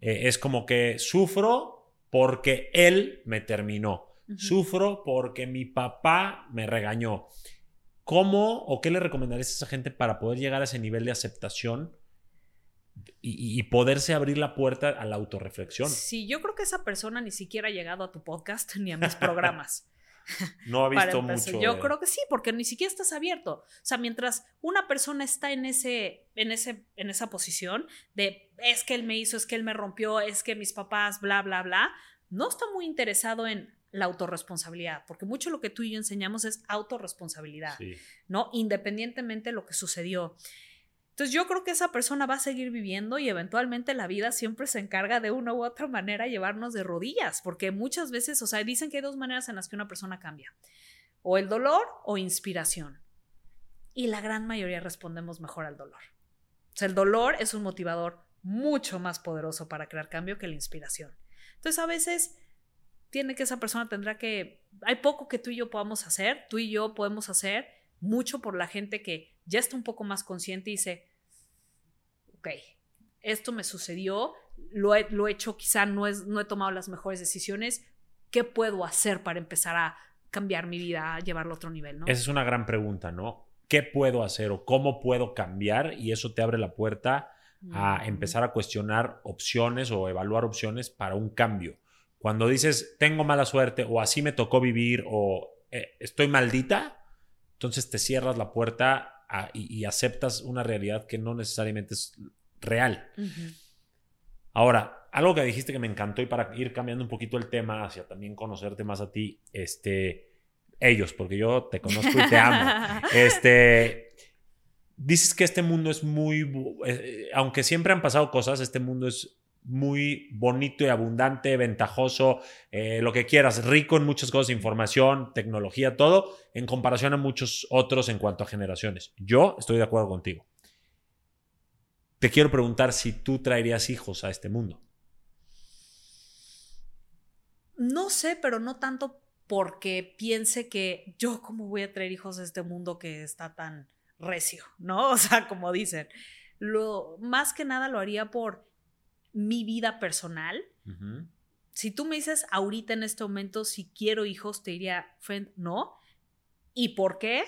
Eh, es como que sufro porque él me terminó. Sufro porque mi papá me regañó. ¿Cómo o qué le recomendarías a esa gente para poder llegar a ese nivel de aceptación y, y, poderse abrir la puerta a la autorreflexión. Sí, yo creo que esa persona ni siquiera ha llegado a tu podcast ni a mis programas. No ha visto mucho. Yo creo que sí, porque ni siquiera estás abierto. O sea, mientras una persona está en ese, en ese, en esa posición de es que él me hizo, es que él me rompió, es que mis papás, bla, bla, bla, no está muy interesado en la autorresponsabilidad, porque mucho lo que tú y yo enseñamos es autorresponsabilidad, ¿no? Independientemente de lo que sucedió. Entonces yo creo que esa persona va a seguir viviendo y eventualmente la vida siempre se encarga de una u otra manera llevarnos de rodillas, porque muchas veces, o sea, dicen que hay dos maneras en las que una persona cambia, o el dolor o inspiración. Y la gran mayoría respondemos mejor al dolor. O sea, el dolor es un motivador mucho más poderoso para crear cambio que la inspiración. Entonces a veces tiene que esa persona tendrá que, hay poco que tú y yo podamos hacer, tú y yo podemos hacer mucho por la gente que ya está un poco más consciente y dice, ok, esto me sucedió, lo he, lo he hecho, quizá no, es, no he tomado las mejores decisiones, ¿qué puedo hacer para empezar a cambiar mi vida, a llevarlo a otro nivel? ¿no? Esa es una gran pregunta, ¿no? ¿Qué puedo hacer o cómo puedo cambiar? Y eso te abre la puerta a mm. empezar a cuestionar opciones o evaluar opciones para un cambio. Cuando dices, tengo mala suerte o así me tocó vivir o eh, estoy maldita, entonces te cierras la puerta y, aceptas una realidad que no necesariamente es real. Ahora, algo que dijiste que me encantó y para ir cambiando un poquito el tema hacia también conocerte más a ti, este, ellos, porque yo te conozco y te amo. este, dices que este mundo es muy, eh, aunque siempre han pasado cosas, este mundo es muy bonito y abundante, ventajoso, eh, lo que quieras, rico en muchas cosas, información, tecnología, todo, en comparación a muchos otros en cuanto a generaciones. Yo estoy de acuerdo contigo. Te quiero preguntar si tú traerías hijos a este mundo. No sé, pero no tanto porque piense que yo cómo voy a traer hijos a este mundo que está tan recio, ¿no? O sea, como dicen. Lo más que nada lo haría por mi vida personal. Si tú me dices ahorita en este momento si quiero hijos, te diría, friend, no. ¿Y por qué?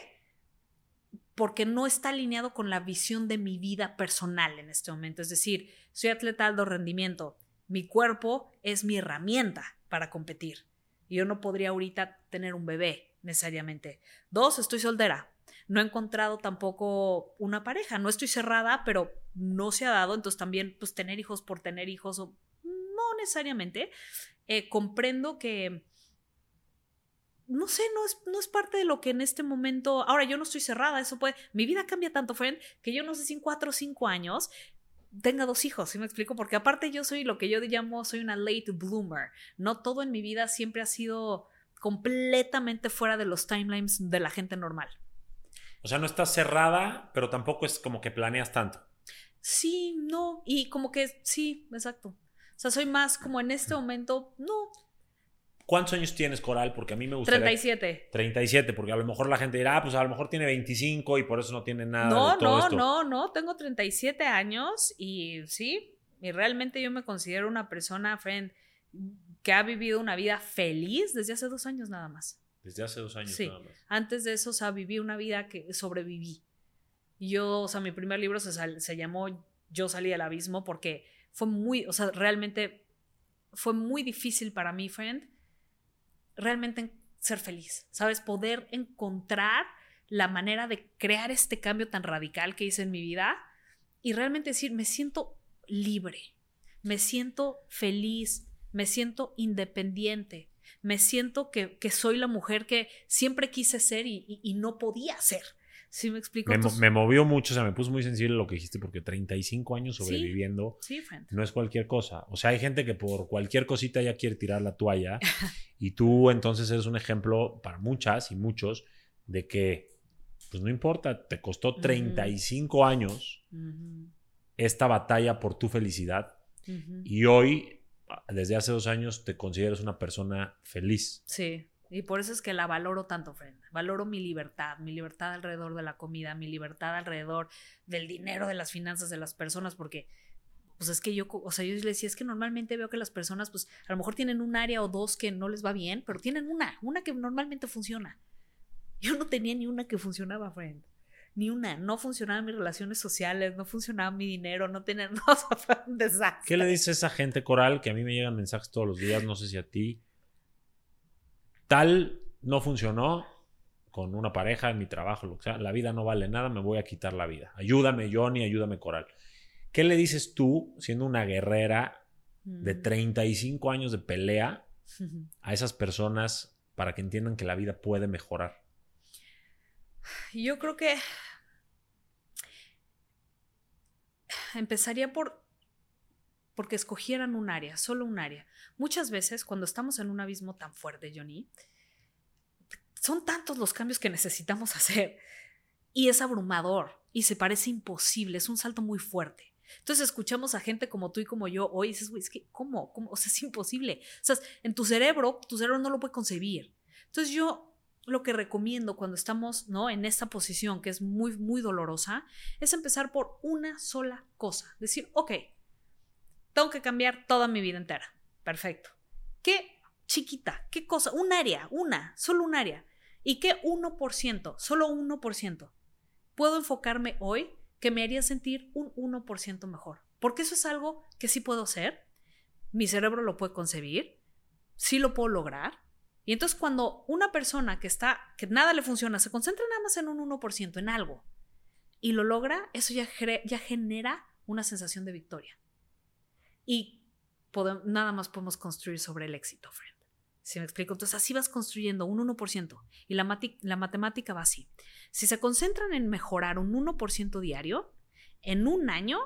Porque no está alineado con la visión de mi vida personal en este momento. Es decir, soy atleta de alto rendimiento. Mi cuerpo es mi herramienta para competir. Y yo no podría ahorita tener un bebé necesariamente. Dos, estoy soltera. No he encontrado tampoco una pareja. No estoy cerrada, pero no se ha dado, entonces también pues tener hijos por tener hijos, o, no necesariamente. Eh, comprendo que, no sé, no es, no es parte de lo que en este momento, ahora yo no estoy cerrada, eso puede, mi vida cambia tanto, friend, que yo no sé si en cuatro o cinco años tenga dos hijos, ¿sí me explico? Porque aparte yo soy lo que yo llamo, soy una late bloomer, no todo en mi vida siempre ha sido completamente fuera de los timelines de la gente normal. O sea, no estás cerrada, pero tampoco es como que planeas tanto. Sí, no. Y como que sí, exacto. O sea, soy más como en este momento, no. ¿Cuántos años tienes, Coral? Porque a mí me gustaría... 37. 37, porque a lo mejor la gente dirá, ah, pues a lo mejor tiene 25 y por eso no tiene nada. No, de todo no, esto. no, no. Tengo 37 años y sí, y realmente yo me considero una persona, friend, que ha vivido una vida feliz desde hace dos años nada más. Desde hace dos años sí. nada más. Antes de eso, o sea, viví una vida que sobreviví. Yo, o sea, mi primer libro se, se llamó Yo salí al abismo porque fue muy, o sea, realmente fue muy difícil para mí, friend, realmente ser feliz, ¿sabes? Poder encontrar la manera de crear este cambio tan radical que hice en mi vida y realmente decir, me siento libre, me siento feliz, me siento independiente, me siento que, que soy la mujer que siempre quise ser y, y no podía ser. ¿Sí me explico? Me, me, movió mucho, o sea, me puso muy sensible lo que dijiste, porque 35 años sobreviviendo sí, sí, no es cualquier cosa. O sea, hay gente que por cualquier cosita ya quiere tirar la toalla y tú entonces eres un ejemplo para muchas y muchos de que, pues no importa, te costó 35 uh -huh. años uh -huh. esta batalla por tu felicidad uh -huh. y hoy, desde hace dos años, te consideras una persona feliz. Sí. Y por eso es que la valoro tanto, friend. Valoro mi libertad, mi libertad alrededor de la comida, mi libertad alrededor del dinero, de las finanzas de las personas, porque pues es que yo, o sea, yo les decía, es que normalmente veo que las personas, pues a lo mejor tienen un área o dos que no les va bien, pero tienen una, una que normalmente funciona. Yo no tenía ni una que funcionaba, friend. Ni una. No funcionaban mis relaciones sociales, no funcionaba mi dinero, no tenía. No, o sea, un desastre. ¿Qué le dice esa gente coral que a mí me llegan mensajes todos los días? No sé si a ti. Tal no funcionó con una pareja, en mi trabajo, lo que sea. La vida no vale nada, me voy a quitar la vida. Ayúdame, Johnny, ayúdame, coral. ¿Qué le dices tú, siendo una guerrera de Mm. 35 años de pelea, a esas personas para que entiendan que la vida puede mejorar? Yo creo que empezaría por porque escogieran un área, solo un área. Muchas veces cuando estamos en un abismo tan fuerte, Johnny, son tantos los cambios que necesitamos hacer y es abrumador y se parece imposible, es un salto muy fuerte. Entonces escuchamos a gente como tú y como yo hoy y dices, güey, es que, ¿cómo? ¿cómo? O sea, es imposible. O sea, en tu cerebro, tu cerebro no lo puede concebir. Entonces yo lo que recomiendo cuando estamos ¿no? en esta posición que es muy, muy dolorosa es empezar por una sola cosa. Decir, ok, tengo que cambiar toda mi vida entera. Perfecto. ¿Qué chiquita? ¿Qué cosa? Un área, una, solo un área. ¿Y qué 1%? Solo 1%. Puedo enfocarme hoy que me haría sentir un 1% mejor. Porque eso es algo que sí puedo hacer. Mi cerebro lo puede concebir. Sí lo puedo lograr. Y entonces cuando una persona que está, que nada le funciona, se concentra nada más en un 1%, en algo, y lo logra, eso ya, ya genera una sensación de victoria. Y podemos, nada más podemos construir sobre el éxito, friend. ¿Sí me explico? Entonces así vas construyendo un 1%. Y la, la matemática va así. Si se concentran en mejorar un 1% diario, en un año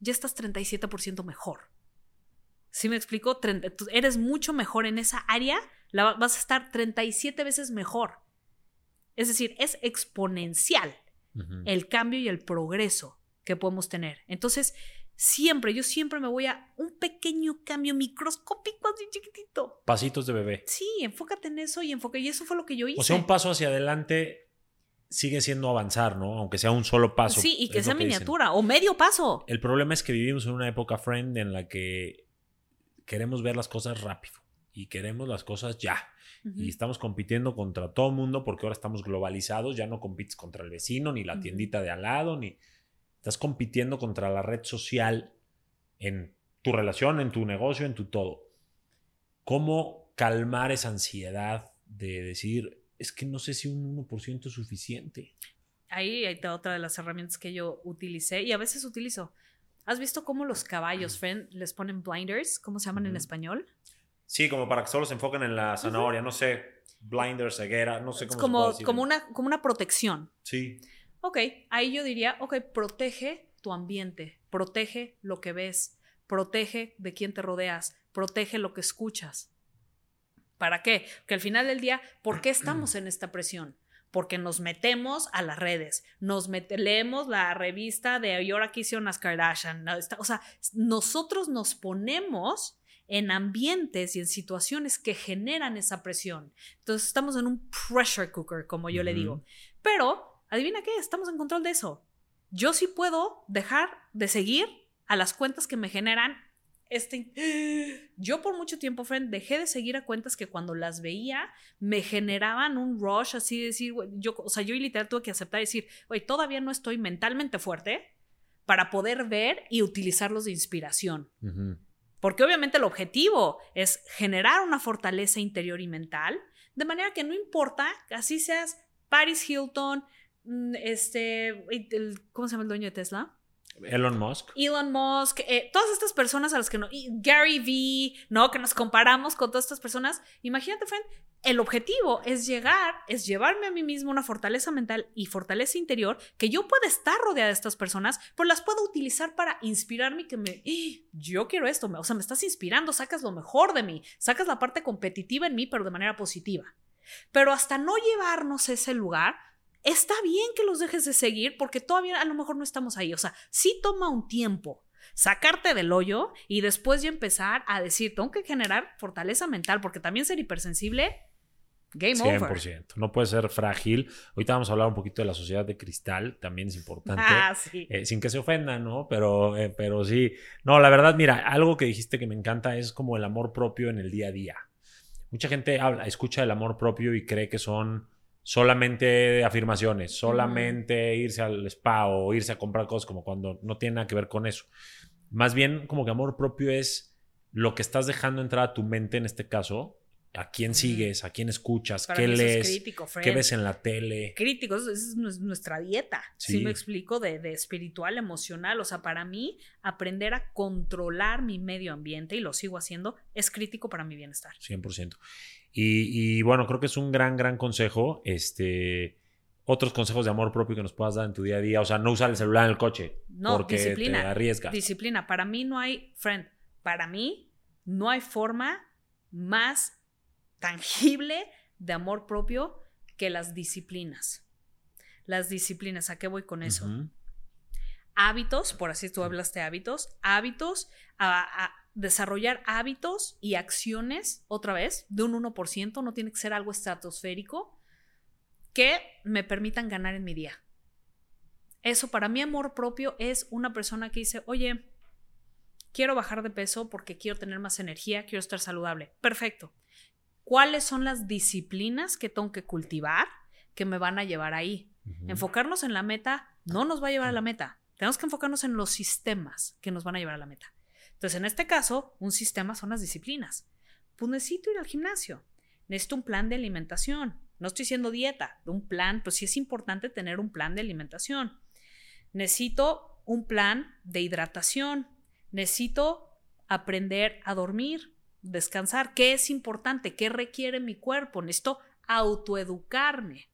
ya estás 37% mejor. ¿Sí me explico? Eres mucho mejor en esa área, la vas a estar 37 veces mejor. Es decir, es exponencial uh -huh. el cambio y el progreso que podemos tener. Entonces, siempre, yo siempre me voy a un pequeño cambio microscópico, así chiquitito. Pasitos de bebé. Sí, enfócate en eso y enfoca. Y eso fue lo que yo hice. O sea, un paso hacia adelante sigue siendo avanzar, ¿no? Aunque sea un solo paso. Sí, y que sea que miniatura dicen. o medio paso. El problema es que vivimos en una época, friend, en la que queremos ver las cosas rápido y queremos las cosas ya. Uh -huh. Y estamos compitiendo contra todo el mundo porque ahora estamos globalizados, ya no compites contra el vecino, ni la uh -huh. tiendita de al lado, ni estás compitiendo contra la red social en tu relación, en tu negocio, en tu todo. ¿Cómo calmar esa ansiedad de decir, es que no sé si un 1% es suficiente? Ahí hay otra de las herramientas que yo utilicé y a veces utilizo. ¿Has visto cómo los caballos, friend, les ponen blinders? ¿Cómo se llaman uh -huh. en español? Sí, como para que solo se enfoquen en la zanahoria, uh -huh. no sé, blinders, ceguera, no sé cómo como, se puede decir. como una como una protección. Sí. Ok, ahí yo diría, ok, protege tu ambiente, protege lo que ves, protege de quién te rodeas, protege lo que escuchas. ¿Para qué? Que al final del día, ¿por qué estamos en esta presión? Porque nos metemos a las redes, nos leemos la revista de y ahora que hicieron las Kardashian. O sea, nosotros nos ponemos en ambientes y en situaciones que generan esa presión. Entonces estamos en un pressure cooker, como yo le digo. Pero adivina qué, estamos en control de eso. Yo sí puedo dejar de seguir a las cuentas que me generan este... Yo por mucho tiempo, friend, dejé de seguir a cuentas que cuando las veía me generaban un rush así de decir, yo, o sea, yo literal tuve que aceptar y decir, oye, todavía no estoy mentalmente fuerte para poder ver y utilizarlos de inspiración. Uh -huh. Porque obviamente el objetivo es generar una fortaleza interior y mental, de manera que no importa, así seas Paris Hilton, este, el, ¿cómo se llama el dueño de Tesla? Elon Musk. Elon Musk, eh, todas estas personas a las que no, Gary Vee, ¿no? Que nos comparamos con todas estas personas. Imagínate, friend, el objetivo es llegar, es llevarme a mí mismo una fortaleza mental y fortaleza interior que yo pueda estar rodeada de estas personas, pero las puedo utilizar para inspirarme y que me, ¡Eh! yo quiero esto, o sea, me estás inspirando, sacas lo mejor de mí, sacas la parte competitiva en mí, pero de manera positiva. Pero hasta no llevarnos a ese lugar, está bien que los dejes de seguir porque todavía a lo mejor no estamos ahí. O sea, sí toma un tiempo sacarte del hoyo y después ya empezar a decir, tengo que generar fortaleza mental porque también ser hipersensible, game 100%. over. No puede ser frágil. Ahorita vamos a hablar un poquito de la sociedad de cristal, también es importante. Ah, sí. eh, sin que se ofendan, ¿no? Pero, eh, pero sí. No, la verdad, mira, algo que dijiste que me encanta es como el amor propio en el día a día. Mucha gente habla, escucha el amor propio y cree que son solamente afirmaciones, solamente irse al spa o irse a comprar cosas como cuando no tiene nada que ver con eso. Más bien como que amor propio es lo que estás dejando entrar a tu mente en este caso a quién sigues, a quién escuchas, qué lees, qué ves en la tele. Críticos, es nuestra dieta, si me explico, de, de, espiritual, emocional. O sea, para mí, aprender a controlar mi medio ambiente, y lo sigo haciendo, es crítico para mi bienestar. 100%. Y, y bueno, creo que es un gran, gran consejo. Este, otros consejos de amor propio que nos puedas dar en tu día a día. O sea, no usar el celular en el coche. No, porque disciplina. Te arriesgas. Disciplina. Para mí no hay, friend, para mí no hay forma más tangible de amor propio que las disciplinas. Las disciplinas, ¿a qué voy con eso? Hábitos, por así tú hablaste de hábitos, hábitos, a, desarrollar hábitos y acciones, otra vez, de un 1%, no tiene que ser algo estratosférico, que me permitan ganar en mi día. Eso para mí amor propio es una persona que dice, oye, quiero bajar de peso porque quiero tener más energía, quiero estar saludable. Perfecto cuáles son las disciplinas que tengo que cultivar que me van a llevar ahí. Enfocarnos en la meta no nos va a llevar a la meta. Tenemos que enfocarnos en los sistemas que nos van a llevar a la meta. Entonces, en este caso, un sistema son las disciplinas. Pues necesito ir al gimnasio. Necesito un plan de alimentación. No estoy diciendo dieta, un plan, pues sí es importante tener un plan de alimentación. Necesito un plan de hidratación. Necesito aprender a dormir descansar. ¿Qué es importante? ¿Qué requiere mi cuerpo? Necesito autoeducarme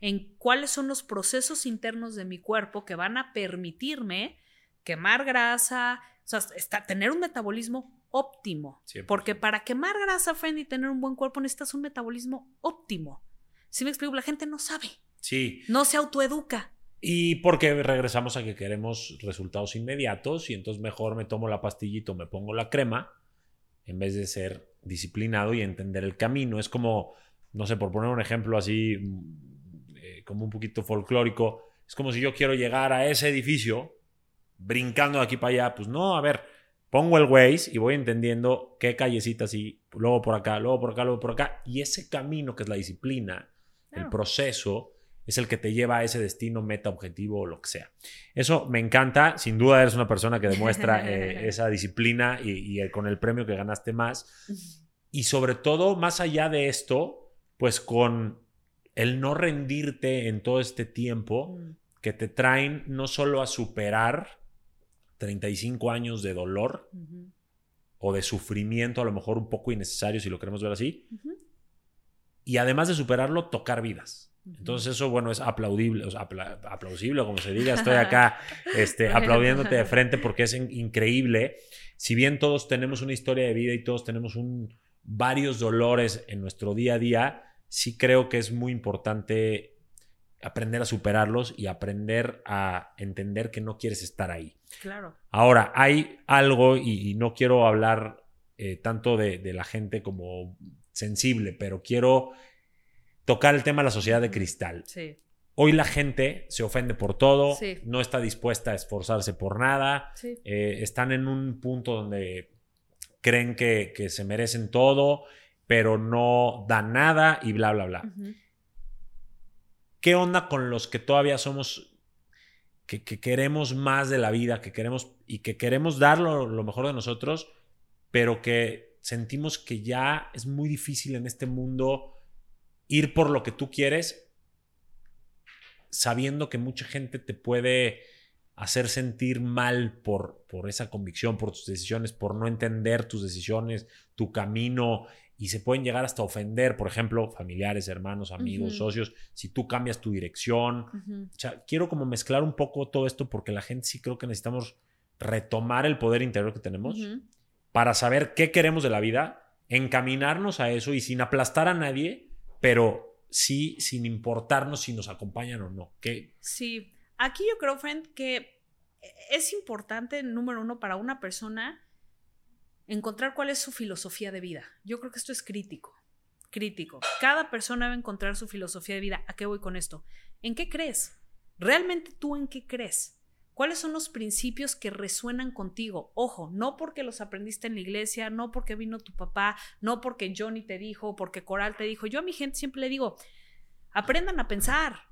en cuáles son los procesos internos de mi cuerpo que van a permitirme quemar grasa, o sea, está, tener un metabolismo óptimo. Porque para quemar grasa, friend, y tener un buen cuerpo necesitas un metabolismo óptimo. Si me explico, la gente no sabe. Sí. No se autoeduca. Y porque regresamos a que queremos resultados inmediatos y entonces mejor me tomo la pastillita, me pongo la crema en vez de ser disciplinado y entender el camino. Es como, no sé, por poner un ejemplo así, mm, eh, como un poquito folclórico, es como si yo quiero llegar a ese edificio brincando de aquí para allá. Pues no, a ver, pongo el Waze y voy entendiendo qué callecitas y luego por acá, luego por acá, luego por acá. Y ese camino que es la disciplina, el proceso, es el que te lleva a ese destino, meta, objetivo o lo que sea. Eso me encanta. Sin duda eres una persona que demuestra eh, esa disciplina y, con el premio que ganaste más. Y sobre todo, más allá de esto, pues con el no rendirte en todo este tiempo mm. que te traen no solo a superar 35 años de dolor o de sufrimiento, a lo mejor un poco innecesario si lo queremos ver así, y además de superarlo, tocar vidas. Entonces eso, bueno, es aplaudible, o sea, aplausible, como se diga. Estoy acá este, aplaudiéndote de frente porque es increíble. Si bien todos tenemos una historia de vida y todos tenemos un, varios dolores en nuestro día a día, sí creo que es muy importante aprender a superarlos y aprender a entender que no quieres estar ahí. Claro. Ahora, hay algo, y, no quiero hablar eh, tanto de, de la gente como sensible, pero quiero tocar el tema de la sociedad de cristal. Hoy la gente se ofende por todo, no está dispuesta a esforzarse por nada, eh, están en un punto donde creen que, se merecen todo, pero no dan nada y bla, bla, bla. ¿Qué onda con los que todavía somos, que, queremos más de la vida, que queremos y que queremos dar lo mejor de nosotros, pero que sentimos que ya es muy difícil en este mundo ir por lo que tú quieres, sabiendo que mucha gente te puede hacer sentir mal por, por esa convicción, por tus decisiones, por no entender tus decisiones, tu camino, y se pueden llegar hasta ofender, por ejemplo, familiares, hermanos, amigos, socios, si tú cambias tu dirección. O sea, quiero como mezclar un poco todo esto porque la gente sí creo que necesitamos retomar el poder interior que tenemos para saber qué queremos de la vida, encaminarnos a eso y sin aplastar a nadie, pero sí sin importarnos si nos acompañan o no. ¿Qué? Sí, aquí yo creo, friend, que es importante, número uno, para una persona encontrar cuál es su filosofía de vida. Yo creo que esto es crítico, crítico. Cada persona debe encontrar su filosofía de vida. ¿A qué voy con esto? ¿En qué crees? ¿Realmente tú en qué crees? ¿Cuáles son los principios que resuenan contigo? Ojo, no porque los aprendiste en la iglesia, no porque vino tu papá, no porque Johnny te dijo, porque Coral te dijo. Yo a mi gente siempre le digo, Aprendan a pensar.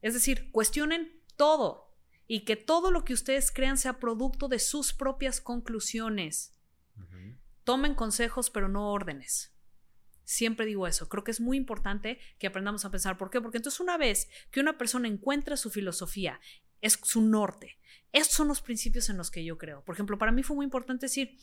Es decir, cuestionen todo y que todo lo que ustedes crean sea producto de sus propias conclusiones. Tomen consejos, pero no órdenes. Siempre digo eso. Creo que es muy importante que aprendamos a pensar. ¿Por qué? Porque entonces una vez que una persona encuentra su filosofía, es su norte. Estos son los principios en los que yo creo. Por ejemplo, para mí fue muy importante decir,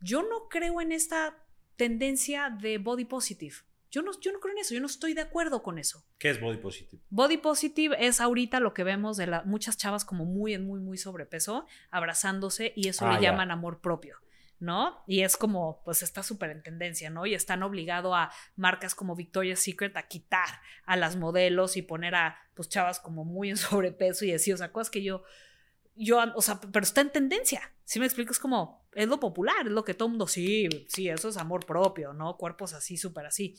yo no creo en esta tendencia de body positive. Yo no, yo no creo en eso, yo no estoy de acuerdo con eso. ¿Qué es body positive? Body positive es ahorita lo que vemos de la, muchas chavas como muy, muy, muy sobrepeso, abrazándose y eso Ah, le ya. llaman amor propio, ¿no? Y es como, pues está súper en tendencia, ¿no? Y están obligado a marcas como Victoria's Secret a quitar a las modelos y poner a, pues, chavas como muy en sobrepeso y así, o sea, cosas que yo, yo, o sea, pero está en tendencia. Si me explico, es como, es lo popular, es lo que todo el mundo, sí, sí, eso es amor propio, ¿no? Cuerpos así, súper así.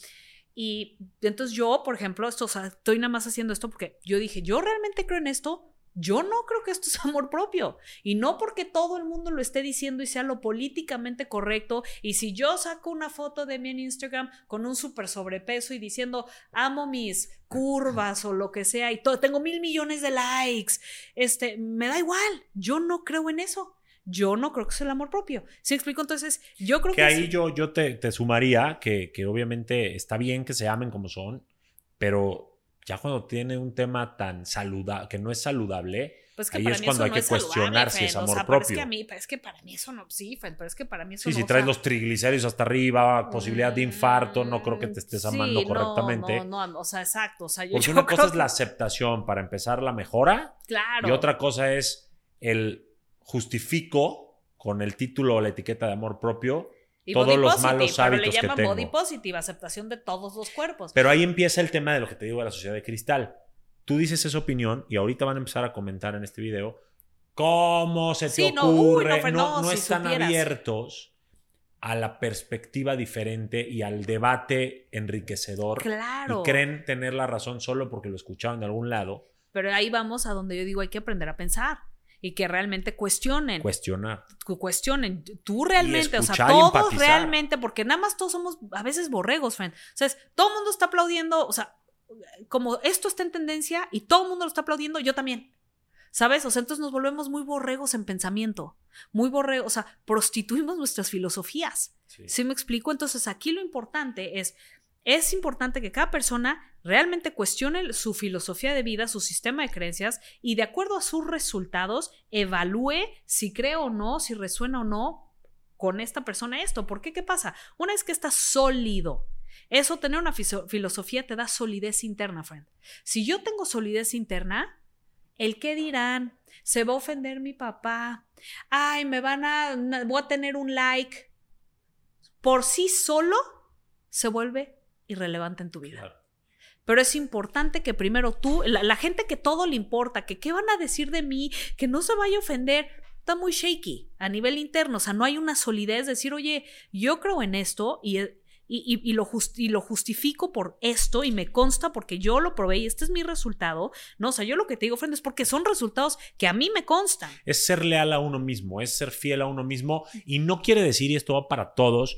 Y entonces yo, por ejemplo, esto, o sea, estoy nada más haciendo esto porque yo dije, yo realmente creo en esto. Yo no creo que esto es amor propio. Y no porque todo el mundo lo esté diciendo y sea lo políticamente correcto. Y si yo saco una foto de mí en Instagram con un súper sobrepeso y diciendo, amo mis curvas o lo que sea, y todo, tengo mil millones de likes, este, me da igual. Yo no creo en eso. Yo no creo que sea el amor propio. ¿Sí explico? Entonces, yo creo que... Que ahí sí. yo, yo te, te sumaría que, que obviamente está bien que se amen como son, pero ya cuando tiene un tema tan saludable, que no es saludable, Pues que Ahí para es mí cuando eso hay no que es cuestionar si es O amor sea, pero Es que propio. a mí, pero es que para mí eso no, sí, pero es que para mí eso sí, no. si o traes sea, los triglicéridos hasta arriba, posibilidad de infarto, no creo que te estés sí, amando no, correctamente. No, no, o sea, exacto. O sea, yo, Porque yo una cosa es la aceptación, para empezar, la mejora, Claro. y otra cosa es el justifico con el título o la etiqueta de amor propio. Y todos los positive, malos pero hábitos le que llaman tengo. body positive, aceptación de todos los cuerpos. Pero ahí empieza el tema de lo que te digo de la sociedad de cristal. Tú dices esa opinión y ahorita van a empezar a comentar en este video cómo se te Sí, no, uy, ocurre. no, Fer, no, no, no si están supieras. abiertos a la perspectiva diferente y al debate enriquecedor. claro. Y creen tener la razón solo porque lo escucharon de algún lado. Pero ahí vamos a donde yo digo hay que aprender a pensar y que realmente cuestionen. Cuestionar. cu- cuestionen. Tú realmente, o sea, todos realmente, porque nada más todos somos a veces borregos, friend. O sea, es- todo el mundo está aplaudiendo, o sea, como esto está en tendencia y todo el mundo lo está aplaudiendo, yo también. ¿Sabes? O sea, entonces nos volvemos muy borregos en pensamiento, muy borregos, o sea, prostituimos nuestras filosofías. Sí. ¿Sí me explico? Entonces aquí lo importante es, es importante que cada persona realmente cuestione su filosofía de vida, su sistema de creencias y de acuerdo a sus resultados evalúe si cree o no, si resuena o no con esta persona esto. ¿Por qué? ¿Qué pasa? Una vez que está sólido, eso, tener una filosofía te da solidez interna, friend. Si yo tengo solidez interna, el qué dirán, se va a ofender mi papá, ay, me van a, voy a tener un like, por sí solo se vuelve irrelevante en tu vida. Pero es importante que primero tú, la, la gente que todo le importa, que qué van a decir de mí, que no se vaya a ofender, está muy shaky a nivel interno. O sea, no hay una solidez de decir, oye, yo creo en esto y, y, y- y lo y lo justifico por esto y me consta porque yo lo probé y este es mi resultado. No, o sea, yo lo que te digo, friend, es porque son resultados que a mí me constan. es ser leal a uno mismo, es ser fiel a uno mismo y no quiere decir, y esto va para todos,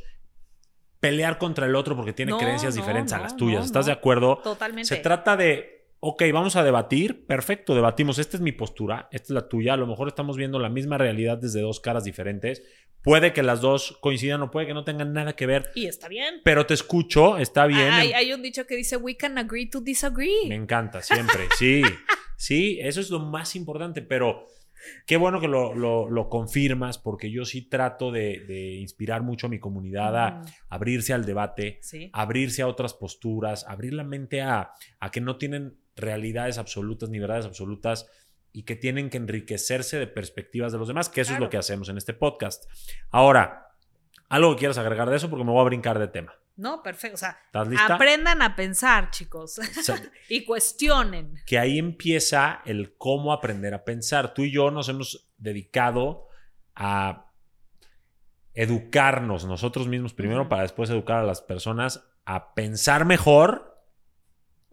pelear contra el otro porque tiene No, creencias no, diferentes a las tuyas. ¿Estás de acuerdo? Totalmente. Se trata de, ok, vamos a debatir, perfecto, debatimos, esta es mi postura, esta es la tuya, a lo mejor estamos viendo la misma realidad desde dos caras diferentes, puede que las dos coincidan o puede que no tengan nada que ver, Y está bien. pero te escucho, está bien. Hay, hay un dicho que dice, we can agree to disagree. Me encanta, siempre, sí, sí, eso es lo más importante, pero qué bueno que lo, lo- lo confirmas porque yo sí trato de, de inspirar mucho a mi comunidad a Mm, abrirse al debate, sí. abrirse a otras posturas, abrir la mente a, a que no tienen realidades absolutas ni verdades absolutas y que tienen que enriquecerse de perspectivas de los demás, que eso es lo que hacemos en este podcast. Ahora, algo que quieras agregar de eso porque me voy a brincar de tema. No, perfecto. O sea, aprendan a pensar, chicos. O sea, y cuestionen. que ahí empieza el cómo aprender a pensar. Tú y yo nos hemos dedicado a educarnos nosotros mismos primero para después educar a las personas a pensar mejor.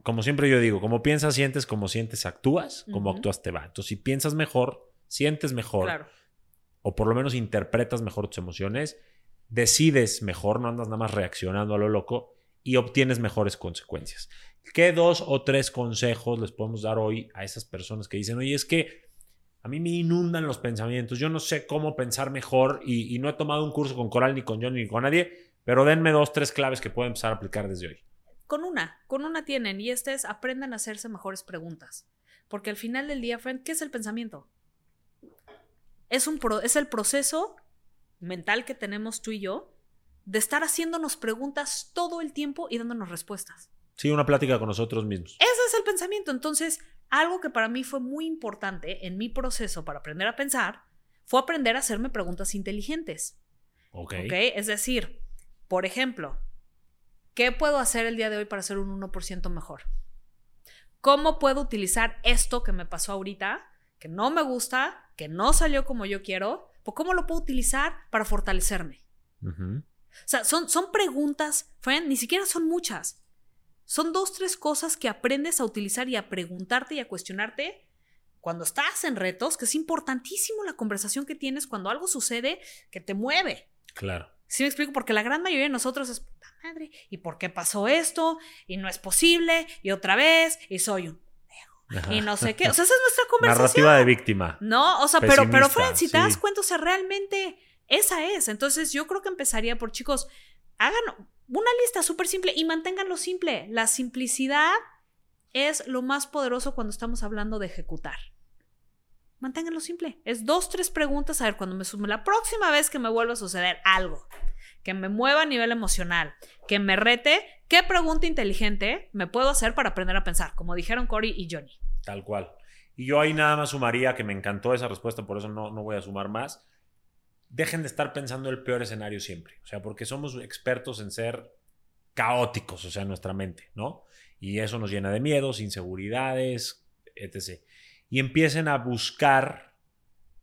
Como siempre yo digo, como piensas, sientes, como sientes, actúas, como actúas, te va. Entonces, si piensas mejor, sientes mejor, Claro. o por lo menos interpretas mejor tus emociones, decides mejor, no andas nada más reaccionando a lo loco y obtienes mejores consecuencias. ¿Qué dos o tres consejos les podemos dar hoy a esas personas que dicen, oye, es que a mí me inundan los pensamientos, yo no sé cómo pensar mejor y, no he tomado un curso con Coral, ni con Johnny, ni con nadie, pero denme dos, tres claves que puedo empezar a aplicar desde hoy? Con una, con una tienen, y este es aprendan a hacerse mejores preguntas. Porque al final del día, friend, ¿qué es el pensamiento? Es, un pro- es el proceso mental que tenemos tú y yo de estar haciéndonos preguntas todo el tiempo y dándonos respuestas. Sí, una plática con nosotros mismos. Ese es el pensamiento. Entonces, algo que para mí fue muy importante en mi proceso para aprender a pensar fue aprender a hacerme preguntas inteligentes. Ok. ¿Ok? Es decir, por ejemplo, ¿qué puedo hacer el día de hoy para ser un 1% mejor? ¿Cómo puedo utilizar esto que me pasó ahorita, que no me gusta, que no salió como yo quiero? ¿Pues ¿Cómo lo puedo utilizar para fortalecerme? O sea, son, son preguntas, friend, ni siquiera son muchas. Son dos, tres cosas que aprendes a utilizar y a preguntarte y a cuestionarte cuando estás en retos, que es importantísimo la conversación que tienes cuando algo sucede que te mueve. Claro. ¿Sí me explico? Porque la gran mayoría de nosotros es, puta madre, ¿y por qué pasó esto? Y no es posible, y otra vez, y soy un... Ajá. Y no sé qué. O sea, esa es nuestra conversación. Narrativa de víctima. No, o sea, pero, pero si te sí. das cuenta, o sea, realmente esa es. Entonces, yo creo que empezaría por, chicos, hagan una lista súper simple y manténganlo simple. La simplicidad es lo más poderoso cuando estamos hablando de ejecutar. Manténganlo simple. Es dos, tres preguntas. A ver, cuando me sume la próxima vez que me vuelva a suceder algo que me mueva a nivel emocional, que me rete, ¿qué pregunta inteligente me puedo hacer para aprender a pensar? Como dijeron Cory y Johnny. Tal cual. Y yo ahí nada más sumaría que me encantó esa respuesta, por eso no, no voy a sumar más. Dejen de estar pensando el peor escenario siempre. O sea, porque somos expertos en ser caóticos, o sea, nuestra mente, ¿no? Y eso nos llena de miedos, inseguridades, etc. Y empiecen a buscar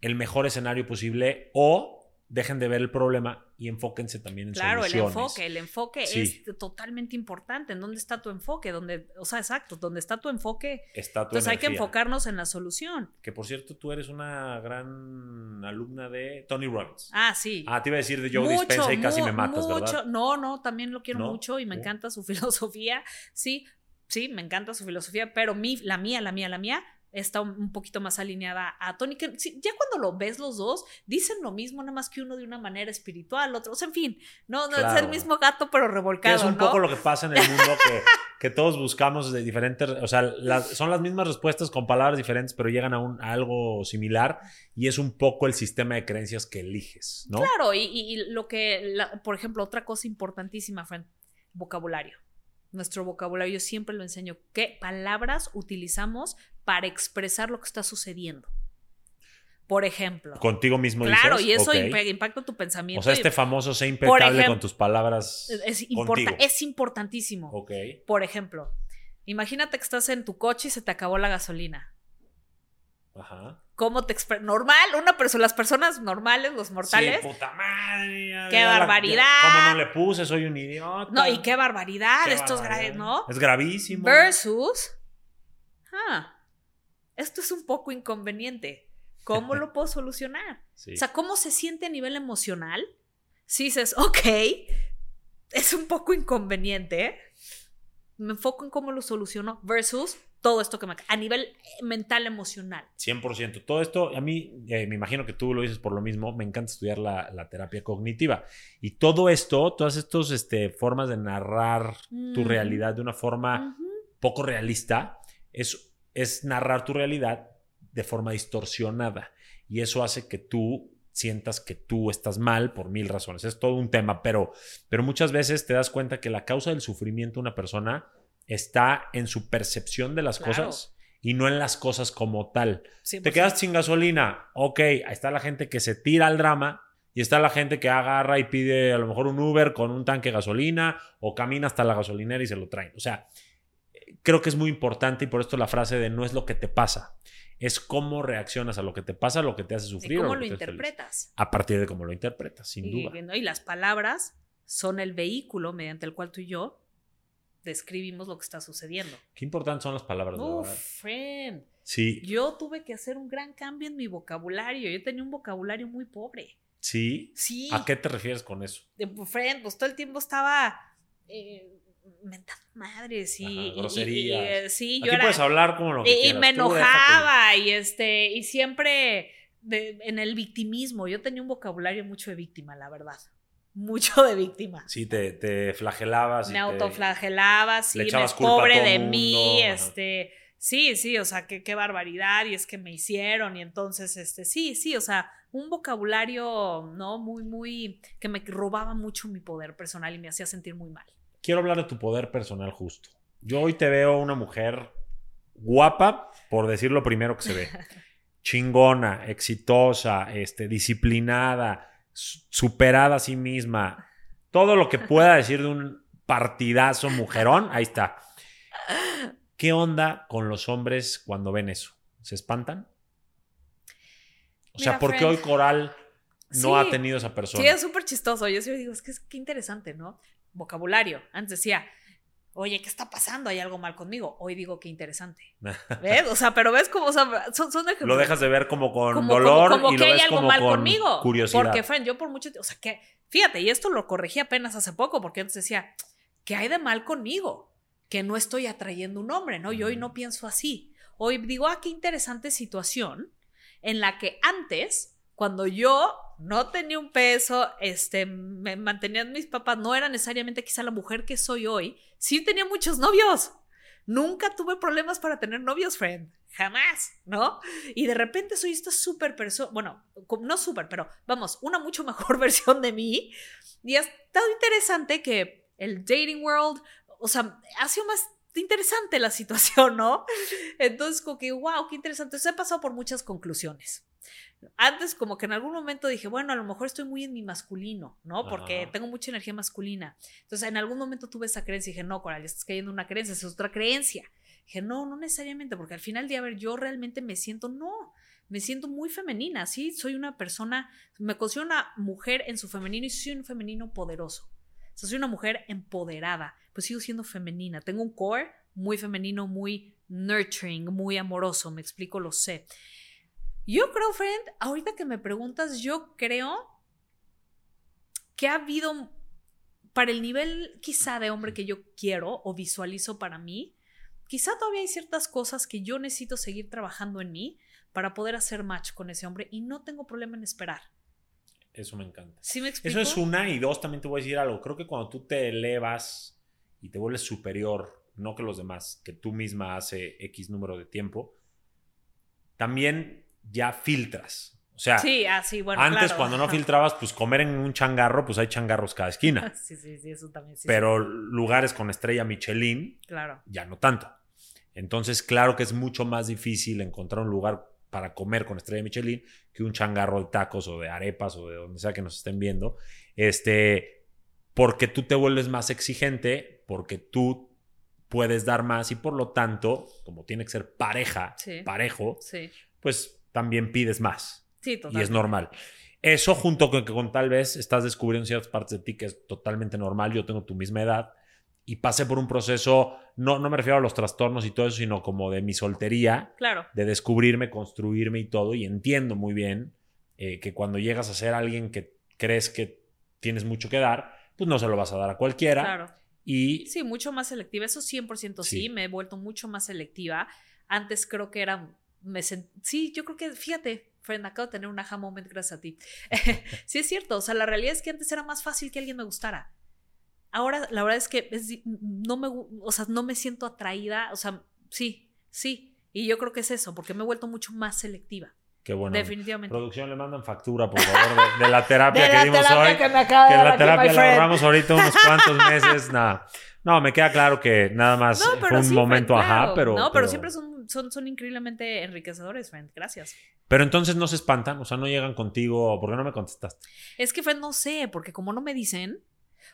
el mejor escenario posible o dejen de ver el problema y enfóquense también en Claro, el soluciones. enfoque, el enfoque Sí. es totalmente importante. ¿En dónde está tu enfoque? ¿Dónde, o sea, exacto, ¿dónde está tu enfoque? Está tu Entonces hay que enfocarnos en la solución. Que por cierto, tú eres una gran alumna de Tony Robbins. Ah, sí. Ah, te iba a decir de Joe Dispenza y casi me matas, mucho. ¿verdad? No, no, también lo quiero ¿No? mucho y me Uh. encanta su filosofía. Sí, sí, me encanta su filosofía, pero mi, la mía, la mía, la mía está un poquito más alineada a Tony. Que ya cuando lo ves los dos, dicen lo mismo, nada más que uno de una manera espiritual, otro, o sea, en fin, no, no es Claro. el mismo gato, pero Que revolcado. es un ¿no? poco lo que pasa en el mundo que, que todos buscamos de diferentes, o sea, las- son las mismas respuestas con palabras diferentes, pero llegan a, un, a algo similar y es un poco el sistema de creencias que eliges, ¿no? Claro, y, y- y lo que, la- por ejemplo, otra cosa importantísima, Fran, vocabulario. Nuestro vocabulario yo siempre lo enseño. ¿Qué palabras utilizamos para expresar lo que está sucediendo? Por ejemplo. Contigo mismo Claro, dices. y eso impacta tu pensamiento. O sea, este famoso sé impecable con tus palabras. es, importa- es importantísimo. Ok. Por ejemplo, imagínate que estás en tu coche y se te acabó la gasolina. Ajá. ¿Cómo te expre- Normal, una persona, las personas normales, los mortales. Sí, puta madre. ¡Qué barbaridad! ¿Cómo no le puse? Soy un idiota. no, y qué barbaridad, Qué esto es grave, ¿no? Es gravísimo. Versus, ah, esto es un poco inconveniente. ¿Cómo lo puedo solucionar? Sí. O sea, ¿cómo se siente a nivel emocional? Si dices, ok, es un poco inconveniente, me enfoco en cómo lo soluciono versus todo esto que me... a nivel mental, emocional. 100%. Todo esto, a mí, eh, me imagino que tú lo dices por lo mismo, me encanta estudiar la, la terapia cognitiva. Y todo esto, todas estas este, formas de narrar tu realidad de una forma poco realista, es, es narrar tu realidad de forma distorsionada. Y eso hace que tú sientas que tú estás mal por mil razones. Es todo un tema, pero, pero muchas veces te das cuenta que la causa del sufrimiento de una persona está en su percepción de las Claro. cosas y no en las cosas como tal. 100%. Te quedas sin gasolina. Ok, ahí está la gente que se tira al drama y está la gente que agarra y pide a lo mejor un Uber con un tanque de gasolina o camina hasta la gasolinera y se lo traen. O sea, creo que es muy importante y por esto la frase de no es lo que te pasa, es cómo reaccionas a lo que te pasa, lo que te hace ¿Y sufrir. cómo lo interpretas? A partir de cómo lo interpretas, sin y, duda. ¿no? y las palabras son el vehículo mediante el cual tú y yo describimos lo que está sucediendo. Qué importantes son las palabras, Uf, verdad. friend. Sí, Yo tuve que hacer un gran cambio en mi vocabulario. Yo tenía un vocabulario muy pobre. sí. Sí. ¿A qué te refieres con eso? de- friend, pues todo el tiempo estaba. eh, mentando madres y, Ajá, y- y- groserías. y, eh, sí, yo Aquí era puedes hablar como lo que y, y quieras. me tú enojaba y este y siempre de- en el victimismo. Yo tenía un vocabulario mucho de víctima, la verdad. Mucho de víctima. Sí, te, te flagelabas. me te- autoflagelaba, sí, me pobre de mundo, mí, ajá. este, sí, sí, o sea, qué, qué barbaridad, y es que me hicieron, y entonces, este, sí, sí, o sea, un vocabulario, ¿no? Muy, muy, que me robaba mucho mi poder personal y me hacía sentir muy mal. Quiero hablar de tu poder personal justo. Yo hoy te veo una mujer guapa, por decir lo primero que se ve. Chingona, exitosa, este, disciplinada, su- superada a sí misma. Todo lo que pueda decir de un partidazo mujerón, ahí está. ¿Qué onda con los hombres cuando ven eso? ¿Se espantan? O sea, Mira, ¿por qué hoy Coral no Sí. ha tenido esa persona? Sí, es súper chistoso. Yo siempre digo, es que es que interesante, ¿no? Vocabulario. Antes decía, oye, ¿qué está pasando? ¿Hay algo mal conmigo? Hoy digo, qué interesante. ¿Ves? O sea, pero ves cómo, o sea, son, son ejemplos. Lo dejas de ver como con como, dolor como, como y que lo hay algo como mal con conmigo. curiosidad. Porque, friend, yo por mucho tiempo, o sea, que, fíjate, y esto lo corregí apenas hace poco, porque antes decía, ¿qué hay de mal conmigo? Que no estoy atrayendo un hombre, ¿no? Y hoy no pienso así. Hoy digo, ah, qué interesante situación en la que antes, cuando yo no tenía un peso, este, me mantenían mis papás, no era necesariamente quizá la mujer que soy hoy, sí tenía muchos novios. Nunca tuve problemas para tener novios, friend. Jamás, ¿no? Y de repente soy esta súper persona, bueno, no súper, pero vamos, una mucho mejor versión de mí. Y ha estado interesante que el dating world, o sea, ha sido más interesante la situación, ¿no? Entonces, como que, wow, qué interesante. Entonces, he pasado por muchas conclusiones. Antes, como que en algún momento dije, bueno, a lo mejor estoy muy en mi masculino, ¿no? Porque Ajá. tengo mucha energía masculina. Entonces, en algún momento tuve esa creencia y dije, no, Coral, estás cayendo en una creencia, es otra creencia. Dije, no, no necesariamente, porque al final de a ver, yo realmente me siento, no, me siento muy femenina, sí, soy una persona, me considero una mujer en su femenino y soy un femenino poderoso. O sea, soy una mujer empoderada, pues sigo siendo femenina. Tengo un core muy femenino, muy nurturing, muy amoroso, me explico, lo sé. Yo creo, friend, ahorita que me preguntas, yo creo que ha habido, para el nivel quizá de hombre que yo quiero o visualizo para mí, quizá todavía hay ciertas cosas que yo necesito seguir trabajando en mí para poder hacer match con ese hombre y no tengo problema en esperar. Eso me encanta. ¿Sí me explico? Eso es una y dos, también te voy a decir algo. Creo que cuando tú te elevas y te vuelves superior, no que los demás, que tú misma hace X número de tiempo, también ya filtras. O sea, Sí, así, bueno, antes claro. cuando no filtrabas, pues comer en un changarro, pues hay changarros cada esquina. Sí, sí, sí, eso también sí. Pero lugares con estrella Michelin, claro. ya no tanto. Entonces, claro que es mucho más difícil encontrar un lugar para comer con estrella Michelin que un changarro de tacos o de arepas o de donde sea que nos estén viendo. Este, porque tú te vuelves más exigente, porque tú puedes dar más y por lo tanto, como tiene que ser pareja, Sí. parejo, Sí, pues también pides más sí, y totalmente. es normal. Eso junto con que con tal vez estás descubriendo ciertas partes de ti que es totalmente normal, yo tengo tu misma edad y pasé por un proceso, no, no me refiero a los trastornos y todo eso, sino como de mi soltería, Claro, de descubrirme, construirme y todo, y entiendo muy bien eh, que cuando llegas a ser alguien que crees que tienes mucho que dar, pues no se lo vas a dar a cualquiera. claro. Y Sí, mucho más selectiva. Eso 100% sí. Sí. me he vuelto mucho más selectiva. Antes creo que era. Me sent- Sí, yo creo que, fíjate, friend, acabo de tener un aha moment gracias a ti. sí, es cierto. O sea, la realidad es que antes era más fácil que alguien me gustara. Ahora, la verdad es que es no, me, o sea, no me siento atraída. O sea, sí, sí. Y yo creo que es eso, porque me he vuelto mucho más selectiva. qué bueno. Definitivamente. Producción, le mandan factura, por favor, de, de la terapia De que la dimos terapia hoy. que me acaba que de la aquí, terapia la ahorramos ahorita unos cuantos meses, nada. No, me queda claro que nada más No, fue pero un sí, momento ajá, claro. pero, No, pero, siempre son, son, son increíblemente enriquecedores, friend. Gracias. Pero entonces no se espantan, o sea, no llegan contigo, ¿por qué no me contestaste? Es que, Fred, no sé, porque como no me dicen,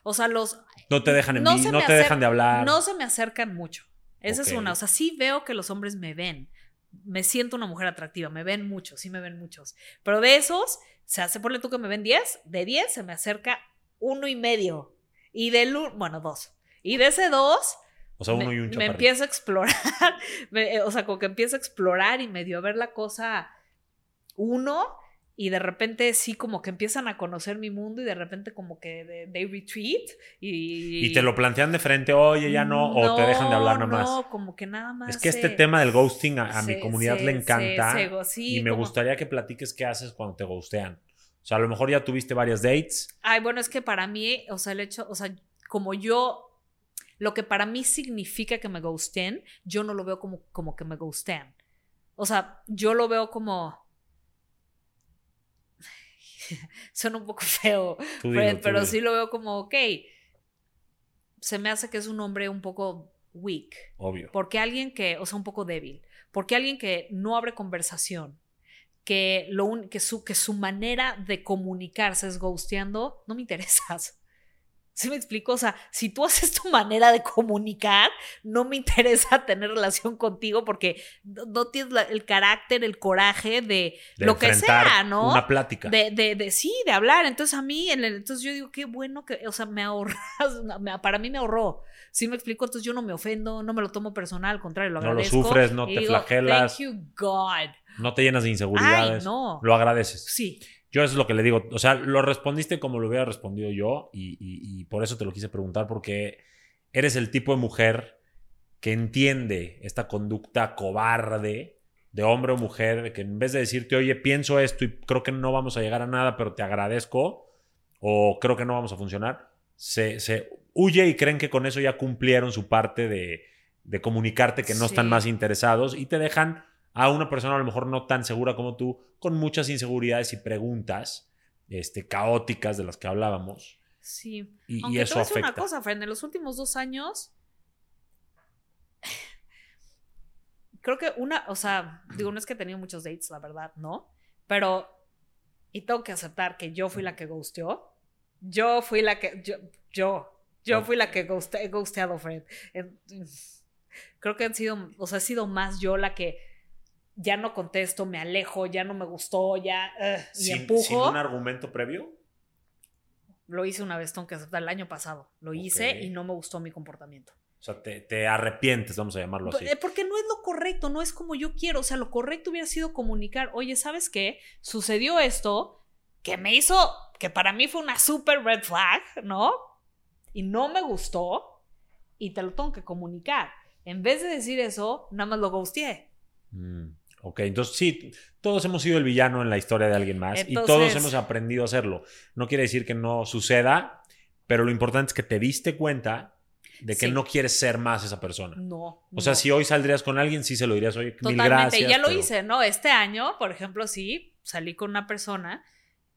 o sea, los... No te dejan en No se no te dejan de hablar. No se me acercan mucho. Esa es Ok. una. O sea, sí veo que los hombres me ven. Me siento una mujer atractiva. Me ven muchos, sí me ven muchos. Pero de esos, se hace, ponle tú que me ven 10. De 10 se me acerca uno y medio. Y del... Bueno, dos. Y de ese dos, o sea, uno me, y un me chaparrito. empiezo a explorar. Me- eh, o sea, como que empiezo a explorar y medio a ver la cosa uno. y de repente sí como que empiezan a conocer mi mundo y de repente como que they retreat y... Y te lo plantean de frente, oye, ya no, o te dejan de hablar nada más. No, como que nada más. Es que este tema del ghosting a, mi comunidad le encanta se, y me gustaría que platiques qué haces cuando te ghostean. O sea, a lo mejor ya tuviste varias dates. Ay, bueno, es que para mí, o sea, el hecho, o sea, como yo, lo que para mí significa que me ghosten, yo no lo veo como, como que me ghostean. O sea, yo lo veo como suena un poco feo, pero sí lo veo como, ok, se me hace que es un hombre un poco weak. Obvio. Porque alguien que, o sea, un poco débil, porque alguien que no abre conversación, que, lo que, su, que su manera de comunicarse es ghosteando, no me interesas. ¿Sí me explico? O sea, si tú haces tu manera de comunicar, no me interesa tener relación contigo porque no tienes el carácter, el coraje de, lo que sea, ¿no? Una plática. De, de, de, sí, de hablar. Entonces a mí, entonces yo digo, qué bueno que, o sea, me ahorras, para mí me ahorró. ¿Sí me explico? Entonces yo no me ofendo, no me lo tomo personal, al contrario, lo agradezco. No lo sufres, no te flagelas. Thank you, God. No te llenas de inseguridades. Ay, no. Lo agradeces. Sí. Yo eso es lo que le digo. O sea, lo respondiste como lo hubiera respondido yo y, por eso te lo quise preguntar porque eres el tipo de mujer que entiende esta conducta cobarde de hombre o mujer, que en vez de decirte, oye, pienso esto y creo que no vamos a llegar a nada, pero te agradezco, o creo que no vamos a funcionar, se, se huye y creen que con eso ya cumplieron su parte de, de comunicarte que no están más interesados y te dejan a una persona a lo mejor no tan segura como tú, con muchas inseguridades y preguntas este, caóticas de las que hablábamos. Sí. Y, Aunque eso te voy a decir una cosa, Fred, en los últimos dos años, creo que una, o sea, digo, no es que he tenido muchos dates, la verdad, ¿no? Pero, y tengo que aceptar que yo fui la que ghosteó. Yo fui la que, yo, yo, yo fui la que he ghosteado, Fred. Creo que han sido, o sea, he sido más yo la que ya no contesto, me alejo, ya no me gustó, ya y empujo. ¿Sin un argumento previo? Lo hice una vez, tengo que aceptar, el año pasado. Lo hice y no me gustó mi comportamiento. O sea, te, arrepientes, vamos a llamarlo así. Porque no es lo correcto, no es como yo quiero. O sea, lo correcto hubiera sido comunicar, oye, ¿sabes qué? Sucedió esto que me hizo, que para mí fue una super red flag, ¿no? Y no me gustó y te lo tengo que comunicar. En vez de decir eso, nada más lo ghosteé. Mm. Ok, entonces sí, todos hemos sido el villano en la historia de alguien más y todos hemos aprendido a hacerlo. No quiere decir que no suceda, pero lo importante es que te diste cuenta de que no quieres ser más esa persona. No. O sea, si hoy saldrías con alguien, sí se lo dirías, oye, mil gracias. ya lo hice, ¿no? Este año, por ejemplo, sí, salí con una persona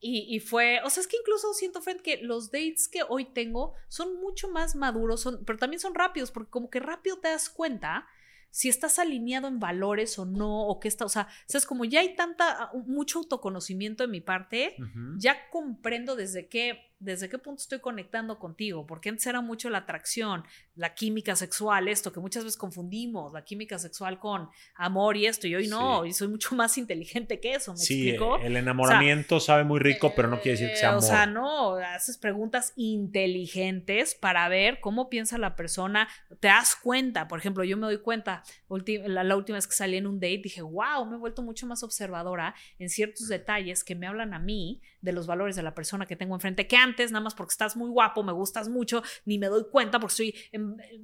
y, y, fue, o sea, es que incluso siento, Friend, que los dates que hoy tengo son mucho más maduros, son, pero también son rápidos, porque como que rápido te das cuenta si estás alineado en valores o no, o qué está, o sea, es como ya hay tanta, mucho autoconocimiento de mi parte, ya comprendo desde qué desde qué punto estoy conectando contigo, porque antes era mucho la atracción, la química sexual, esto que muchas veces confundimos, la química sexual con amor y esto, y hoy no, y soy mucho más inteligente que eso, ¿me sí, explico? el enamoramiento sabe muy rico, pero no quiere decir que sea amor. O sea, no, haces preguntas inteligentes para ver cómo piensa la persona, te das cuenta, por ejemplo, yo me doy cuenta, la, la última vez que salí en un date, dije, wow, me he vuelto mucho más observadora en ciertos detalles que me hablan a mí de los valores de la persona que tengo enfrente, que antes, nada más porque estás muy guapo, me gustas mucho, ni me doy cuenta porque estoy,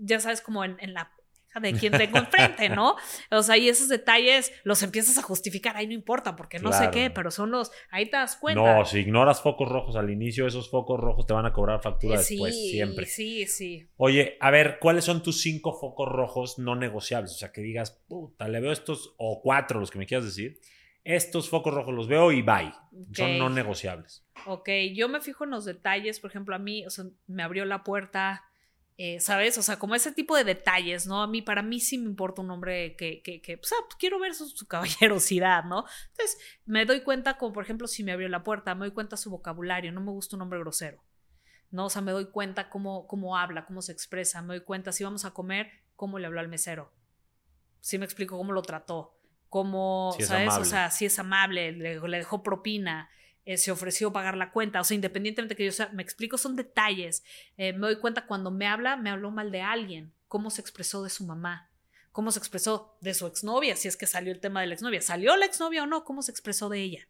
ya sabes, como en, en la de quien tengo enfrente, ¿no? O sea, y esos detalles los empiezas a justificar, ahí no importa, porque no sé qué, pero son los, ahí te das cuenta. No, si ignoras focos rojos al inicio, esos focos rojos te van a cobrar factura después, siempre. Sí, sí. Oye, a ver, ¿cuáles son tus cinco focos rojos no negociables? O sea, que digas, puta, le veo estos, o cuatro, los que me quieras decir estos focos rojos los veo y bye. Son no negociables. Ok, yo me fijo en los detalles, por ejemplo, a mí, o sea, me abrió la puerta, eh, ¿sabes? O sea, como ese tipo de detalles, ¿no? A mí, para mí sí me importa un hombre que, que, que pues, ah, pues, quiero ver su, caballerosidad, ¿no? Entonces, me doy cuenta, como por ejemplo, si me abrió la puerta, me doy cuenta su vocabulario, no me gusta un hombre grosero, ¿no? O sea, me doy cuenta cómo, cómo habla, cómo se expresa, me doy cuenta si vamos a comer, cómo le habló al mesero, si me explico cómo lo trató como, ¿sabes? O sea, si es amable, le, dejó propina, eh, se ofreció pagar la cuenta, o sea, independientemente que yo sea, me explico, son detalles. Eh, me doy cuenta cuando me habla, me habló mal de alguien, cómo se expresó de su mamá, cómo se expresó de su exnovia, si es que salió el tema de la exnovia, ¿salió la exnovia o no? ¿Cómo se expresó de ella?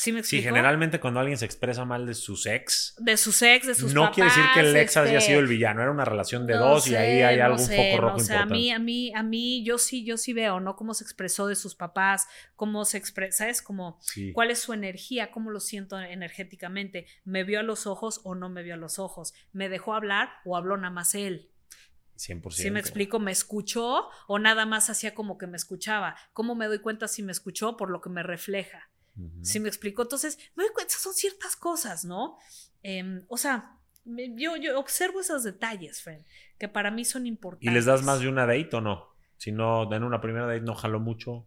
¿Sí me explico? Sí, generalmente cuando alguien se expresa mal de sus ex, De sus ex, de sus no papás. quiere decir que el ex haya este, sido el villano, era una relación de no dos y ahí hay no algún sé, foco no rojo sé, a importante. mí, a mí, a mí, yo sí, yo sí veo, ¿no? Cómo se expresó de sus papás, cómo se expresa, ¿sabes? Como, Sí. cuál es su energía, cómo lo siento energéticamente. ¿Me vio a los ojos o no me vio a los ojos? ¿Me dejó hablar o habló nada más él? 100%. ¿Sí me explico? ¿Me escuchó o nada más hacía como que me escuchaba? ¿Cómo me doy cuenta si me escuchó por lo que me refleja? ¿Sí me explico? Entonces, me doy cuenta, son ciertas cosas, ¿no? Em, o sea, me- yo, yo observo esos detalles, Fred, que para mí son importantes. ¿Y les das más de una date o no? Si no, en una primera date no jaló mucho,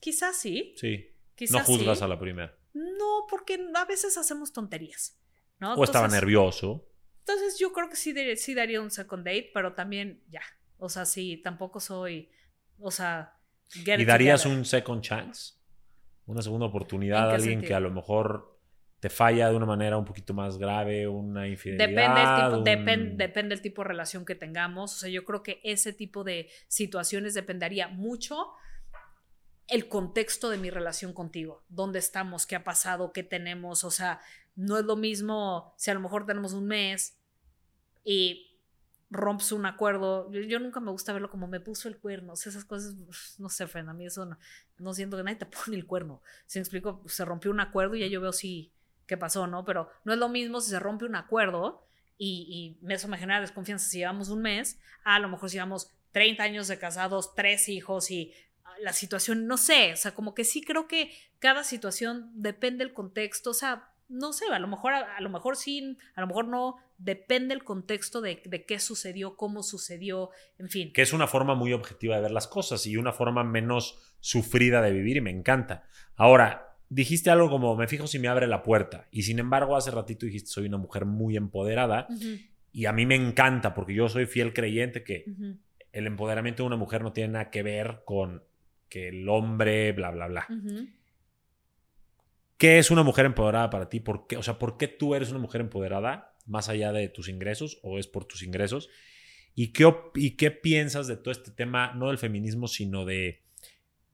Quizás sí, sí. quizás no juzgas sí. a la primera. No, porque a veces hacemos tonterías, ¿no? O estaba nervioso. Entonces yo creo que sí, de- sí daría un second date, pero también ya. O sea, sí, tampoco soy, o sea, ¿Y darías together. un second chance? Una segunda oportunidad ¿En a alguien que a lo mejor te falla de una manera un poquito más grave, una infidelidad. Depende del, tipo, un- depende del tipo de relación que tengamos. O sea, yo creo que ese tipo de situaciones dependería mucho el contexto de mi relación contigo. ¿Dónde estamos? ¿Qué ha pasado? ¿Qué tenemos? O sea, no es lo mismo si a lo mejor tenemos un mes y rompes un acuerdo. Yo, yo nunca me gusta verlo como me puso el cuerno. O sea, esas cosas, no sé, Fren, a mí eso no, no siento que nadie te pone el cuerno. Si me explico, se rompió un acuerdo y ya yo veo si qué pasó, ¿no? Pero no es lo mismo si se rompe un acuerdo y, y eso me genera desconfianza si llevamos un mes, a lo mejor si llevamos 30 años de casados, tres hijos y ah, la situación, no sé, o sea, como que sí creo que cada situación depende del contexto, o sea, no sé, a lo mejor, a, a lo mejor sí, a lo mejor no, depende el contexto de, de qué sucedió, cómo sucedió, en fin. Que es una forma muy objetiva de ver las cosas y una forma menos sufrida de vivir y me encanta. Ahora, dijiste algo como, me fijo si me abre la puerta. Y sin embargo, hace ratito dijiste, soy una mujer muy empoderada. Y a mí me encanta porque yo soy fiel creyente que el empoderamiento de una mujer no tiene nada que ver con que el hombre, bla, bla, bla. ujú. ¿Qué es una mujer empoderada para ti? ¿Por qué? O sea, ¿por qué tú eres una mujer empoderada más allá de tus ingresos o es por tus ingresos? ¿Y qué, y qué piensas de todo este tema, no del feminismo, sino de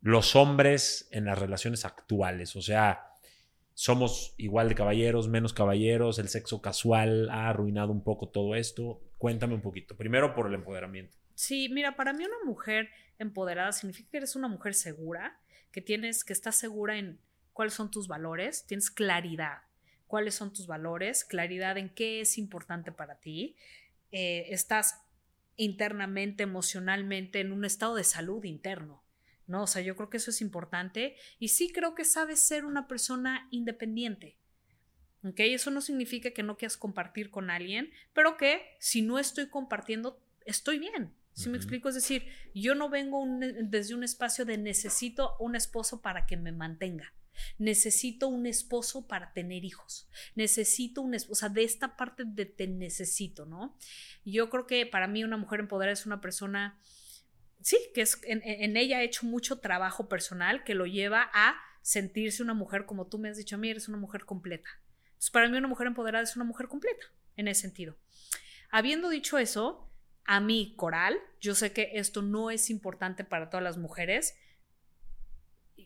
los hombres en las relaciones actuales? O sea, somos igual de caballeros, menos caballeros, el sexo casual ha arruinado un poco todo esto. Cuéntame un poquito. Primero por el empoderamiento. Sí, mira, para mí una mujer empoderada significa que eres una mujer segura, que tienes, que estás segura en cuáles son tus valores, tienes claridad, cuáles son tus valores, claridad en qué es importante para ti, eh, estás internamente, emocionalmente en un estado de salud interno. ¿no? O sea, yo creo que eso es importante y sí creo que sabes ser una persona independiente. ¿Ok? Eso no significa que no quieras compartir con alguien, pero que si no estoy compartiendo, estoy bien. ¿Sí me explico? Es decir, yo no vengo un- desde un espacio de necesito un esposo para que me mantenga. Necesito un esposo para tener hijos. Necesito un esposo, o sea, de esta parte de te necesito, ¿no? Yo creo que para mí una mujer empoderada es una persona, sí, que es, en, ella ha hecho mucho trabajo personal que lo lleva a sentirse una mujer, como tú me has dicho a mí, eres una mujer completa. Entonces, para mí una mujer empoderada es una mujer completa, en ese sentido. Habiendo dicho eso, a mí, Coral, yo sé que esto no es importante para todas las mujeres.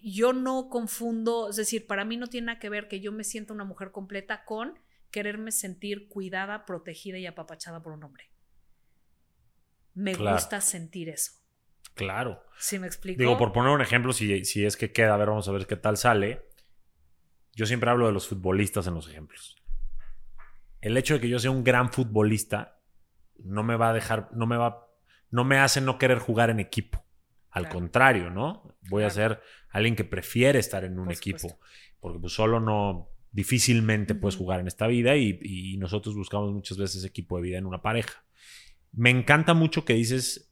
Yo no confundo, es decir, para mí no tiene nada que ver que yo me sienta una mujer completa con quererme sentir cuidada, protegida y apapachada por un hombre. Me Claro. gusta sentir eso. Claro. ¿Sí me explico? Digo, por poner un ejemplo, si, si es que queda, a ver, vamos a ver qué tal sale. Yo siempre hablo de los futbolistas en los ejemplos. El hecho de que yo sea un gran futbolista no me va a dejar, no me va, no me hace no querer jugar en equipo. Al Claro. contrario, ¿no? Voy a ser alguien que prefiere estar en un Por equipo. supuesto. Porque pues solo no, difícilmente puedes jugar en esta vida y, y nosotros buscamos muchas veces equipo de vida en una pareja. Me encanta mucho que dices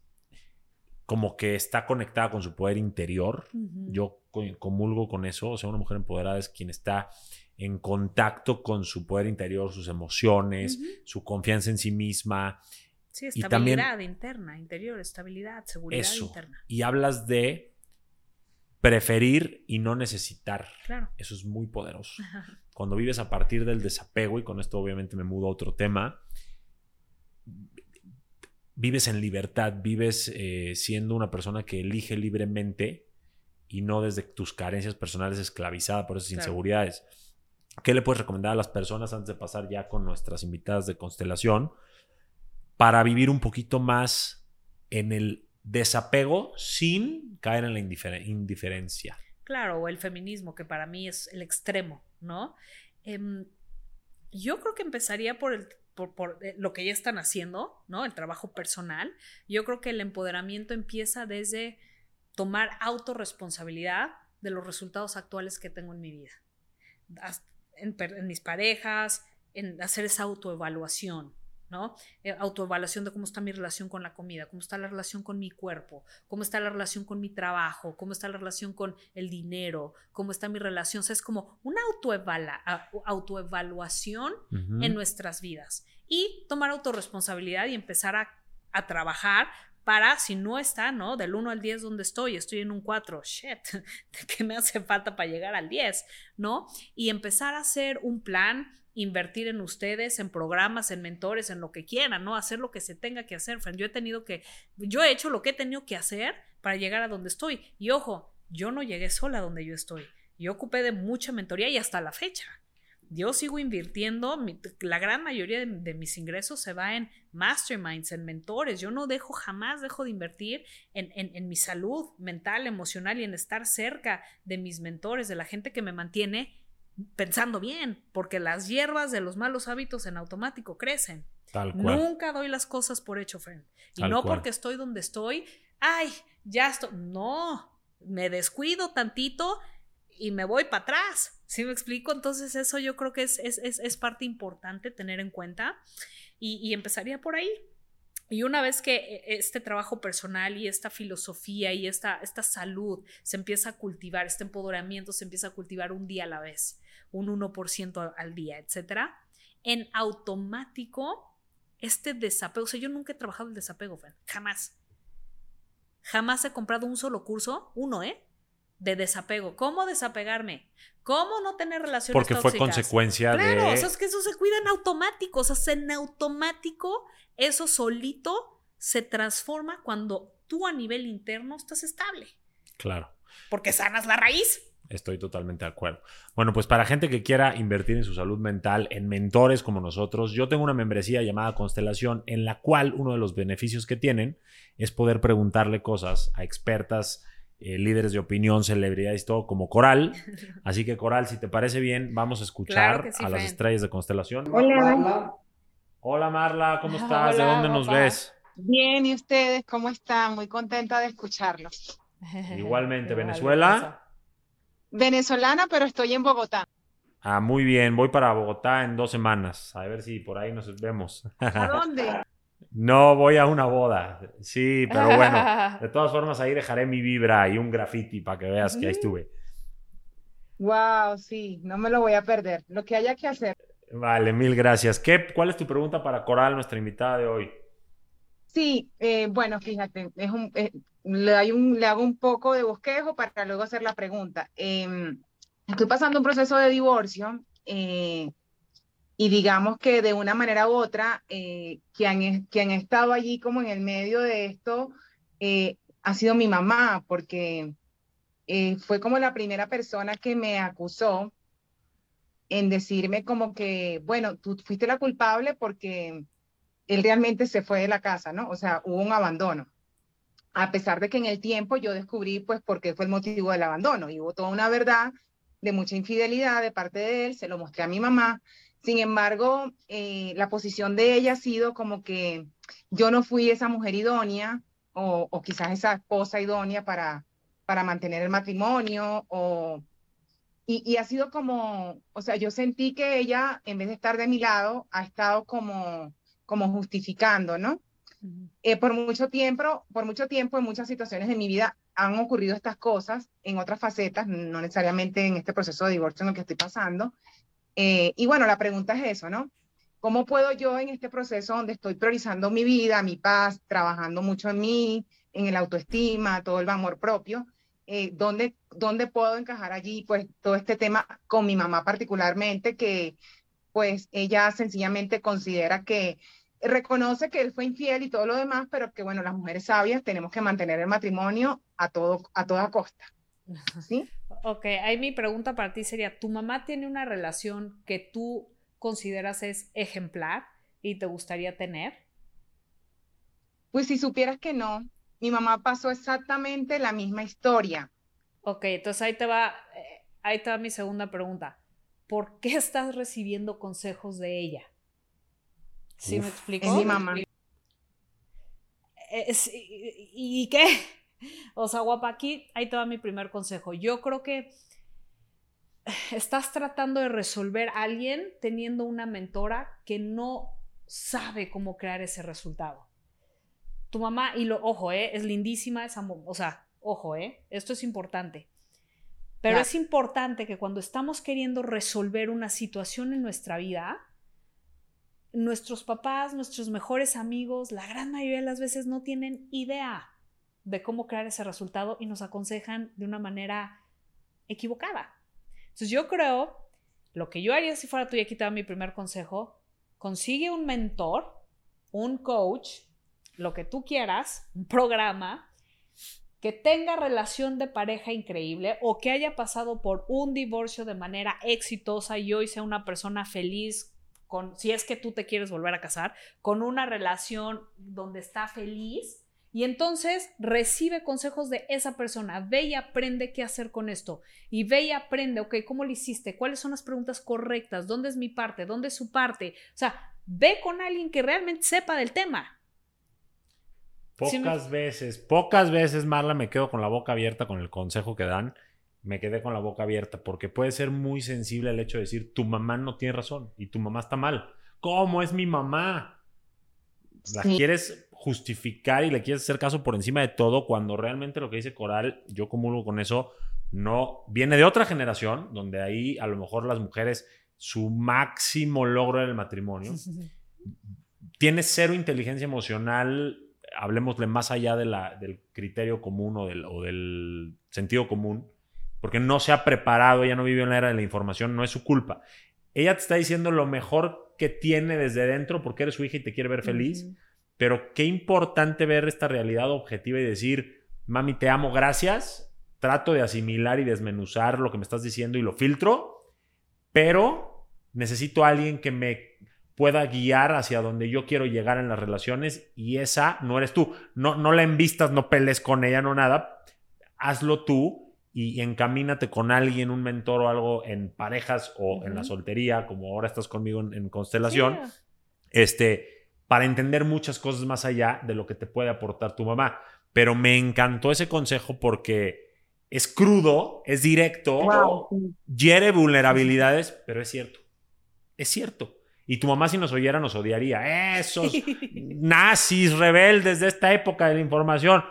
como que está conectada con su poder interior. Yo co- comulgo con eso. O sea, una mujer empoderada es quien está en contacto con su poder interior, sus emociones, su confianza en sí misma. Sí, y también- estabilidad interna, interior, estabilidad, seguridad Eso. interna. Y hablas de preferir y no necesitar. Claro. Eso es muy poderoso. Cuando vives a partir del desapego, y con esto obviamente me mudo a otro tema, vives en libertad, vives eh, siendo una persona que elige libremente y no desde tus carencias personales esclavizada por esas inseguridades. ¿Qué le puedes recomendar a las personas antes de pasar ya con nuestras invitadas de constelación para vivir un poquito más en el desapego sin caer en la indiferencia? Claro, o el feminismo, que para mí es el extremo, ¿no? Em, yo creo que empezaría por, eh, lo que ya están haciendo, ¿no? El trabajo personal. Yo creo que el empoderamiento empieza desde tomar autorresponsabilidad de los resultados actuales que tengo en mi vida. En mis parejas, en hacer esa autoevaluación, ¿no? Eh, autoevaluación de cómo está mi relación con la comida, cómo está la relación con mi cuerpo, cómo está la relación con mi trabajo, cómo está la relación con el dinero, cómo está mi relación. O sea, es como una autoevaluación en nuestras vidas y tomar autorresponsabilidad y empezar a, a trabajar para, si no está, ¿no? Del 1 al 10 donde estoy, estoy en un 4, shit, ¿qué me hace falta para llegar al 10? ¿No? Y empezar a hacer un plan invertir en ustedes, en programas, en mentores, en lo que quieran, ¿no? Hacer lo que se tenga que hacer, Yo he tenido que, yo he hecho lo que he tenido que hacer para llegar a donde estoy. Y ojo, yo no llegué sola donde yo estoy. Yo ocupé de mucha mentoría y hasta la fecha. Yo sigo invirtiendo, la gran mayoría de, mis ingresos se va en masterminds, en mentores. Yo no dejo, jamás dejo de invertir en, en mi salud mental, emocional y en estar cerca de mis mentores, de la gente que me mantiene pensando bien, porque las hierbas de los malos hábitos en automático crecen. Tal cual. Nunca doy las cosas por hecho, friend. Y no porque estoy donde estoy, ay, ya estoy. No, me descuido tantito y me voy para atrás. ¿Sí me explico? Entonces eso yo creo que es, es, es, parte importante tener en cuenta y, y empezaría por ahí. Y una vez que eh, este trabajo personal y esta filosofía y esta, esta salud se empieza a cultivar, este empoderamiento se empieza a cultivar un día a la vez, un 1% al día, etcétera, en automático este desapego, o sea, yo nunca he trabajado el desapego, jamás. Jamás he comprado un solo curso, uno, ¿eh? De desapego. ¿Cómo desapegarme? ¿Cómo no tener relaciones Porque fue consecuencia de... Claro, o sea, es que eso se cuida en automático, o sea, en automático eso solito se transforma cuando tú a nivel interno estás estable. Claro. Porque sanas la raíz. Estoy totalmente de acuerdo. Bueno, pues para gente que quiera invertir en su salud mental, en mentores como nosotros, yo tengo una membresía llamada Constelación en la cual uno de los beneficios que tienen es poder preguntarle cosas a expertas, eh, líderes de opinión, celebridades y todo, como Coral. Así que Coral, si te parece bien, vamos a escuchar a las estrellas de Constelación. Hola. Hola Marla, ¿cómo estás? ¿De dónde nos ves? Bien, ¿y ustedes cómo están? Muy contenta de escucharlos. Igualmente, ¿Venezuela? Venezolana, pero estoy en Bogotá. Ah, muy bien, voy para Bogotá en dos semanas, a ver si por ahí nos vemos. ¿A dónde? No, voy a una boda. Sí, pero bueno, de todas formas ahí dejaré mi vibra y un graffiti para que veas que ahí estuve. Wow, sí, no me lo voy a perder. Lo que haya que hacer. Vale, mil gracias. ¿Qué, ¿Cuál es tu pregunta para Coral, nuestra invitada de hoy? Sí, eh, bueno, fíjate, es un, eh, le, un, le, hago un poco de bosquejo para luego hacer la pregunta. Em, estoy pasando un proceso de divorcio eh, y digamos que de una manera u otra, quien, quien ha estado allí como en el medio de esto ha sido mi mamá, porque fue como la primera persona que me acusó en decirme como que, bueno, tú fuiste la culpable porque él realmente se fue de la casa, ¿no? O sea, hubo un abandono. A pesar de que en el tiempo yo descubrí, pues, por qué fue el motivo del abandono. Y hubo toda una verdad de mucha infidelidad de parte de él, se lo mostré a mi mamá. Sin embargo, eh, la posición de ella ha sido como que yo no fui esa mujer idónea o, o quizás esa esposa idónea para, para mantener el matrimonio o y, ha sido como, o sea, yo sentí que ella, en vez de estar de mi lado, ha estado como, como justificando, ¿no? Eh, por mucho tiempo, por mucho tiempo, en muchas situaciones de mi vida han ocurrido estas cosas, en otras facetas, no necesariamente en este proceso de divorcio en el que estoy pasando. Eh, y bueno, la pregunta es eso, ¿no? ¿Cómo puedo yo en este proceso donde estoy priorizando mi vida, mi paz, trabajando mucho en mí, en el autoestima, todo el amor propio, eh, ¿dónde, ¿dónde puedo encajar allí pues todo este tema con mi mamá particularmente, que pues ella sencillamente considera que reconoce que él fue infiel y todo lo demás, pero que bueno, las mujeres sabias tenemos que mantener el matrimonio a, todo, a toda costa. ¿Sí? Ok, ahí mi pregunta para ti sería, ¿tu mamá tiene una relación que tú consideras es ejemplar y te gustaría tener? Pues si supieras que no, mi mamá pasó exactamente la misma historia. Ok, entonces ahí te va, eh, ahí te va mi segunda pregunta. ¿Por qué estás recibiendo consejos de ella? ¿Sí me explico? Es mi mamá. Es- y, ¿Y qué? O sea, guapa, aquí te va mi primer consejo. Yo creo que estás tratando de resolver a alguien teniendo una mentora que no sabe cómo crear ese resultado. Tu mamá, y lo, ojo, eh, es lindísima, es amo- o sea, ojo, eh, esto es importante. Pero es importante que cuando estamos queriendo resolver una situación en nuestra vida, nuestros papás, nuestros mejores amigos, la gran mayoría de las veces no tienen idea de cómo crear ese resultado y nos aconsejan de una manera equivocada. Entonces yo creo, lo que yo haría si fuera tú y aquí te mi primer consejo, consigue un mentor, un coach, lo que tú quieras, un programa que tenga relación de pareja increíble o que haya pasado por un divorcio de manera exitosa y hoy sea una persona feliz con, si es que tú te quieres volver a casar, con una relación donde está feliz y entonces recibe consejos de esa persona, ve y aprende qué hacer con esto y ve y aprende, ok, ¿cómo lo hiciste? ¿Cuáles son las preguntas correctas? ¿Dónde es mi parte? ¿Dónde es su parte? O sea, ve con alguien que realmente sepa del tema. Sí, Pocas veces, pocas veces, Marla, me quedo con la boca abierta con el consejo que dan. Me quedé con la boca abierta porque puede ser muy sensible el hecho de decir tu mamá no tiene razón y tu mamá está mal. ¿Cómo es mi mamá? La Sí. quieres justificar y le quieres hacer caso por encima de todo cuando realmente lo que dice Coral, yo comulgo con eso, no viene de otra generación donde ahí a lo mejor las mujeres su máximo logro en el matrimonio tiene cero inteligencia emocional, hablemosle más allá de la- del criterio común o del, o del sentido común, porque no se ha preparado, ella no vivió en la era de la información, no es su culpa. Ella te está diciendo lo mejor que tiene desde dentro porque eres su hija y te quiere ver feliz. Pero qué importante ver esta realidad objetiva y decir, mami, te amo, gracias, trato de asimilar y desmenuzar lo que me estás diciendo y lo filtro, pero necesito a alguien que me pueda guiar hacia donde yo quiero llegar en las relaciones y esa no eres tú. No, no la envistas, no pelees con ella, no nada. Hazlo tú y encamínate con alguien, un mentor o algo en parejas o en la soltería, como ahora estás conmigo en, en Constelación, Sí, este, para entender muchas cosas más allá de lo que te puede aportar tu mamá. Pero me encantó ese consejo porque es crudo, es directo, Wow, hiere vulnerabilidades, pero es cierto. Es cierto. Y tu mamá si nos oyera nos odiaría. Esos nazis rebeldes de esta época de la información.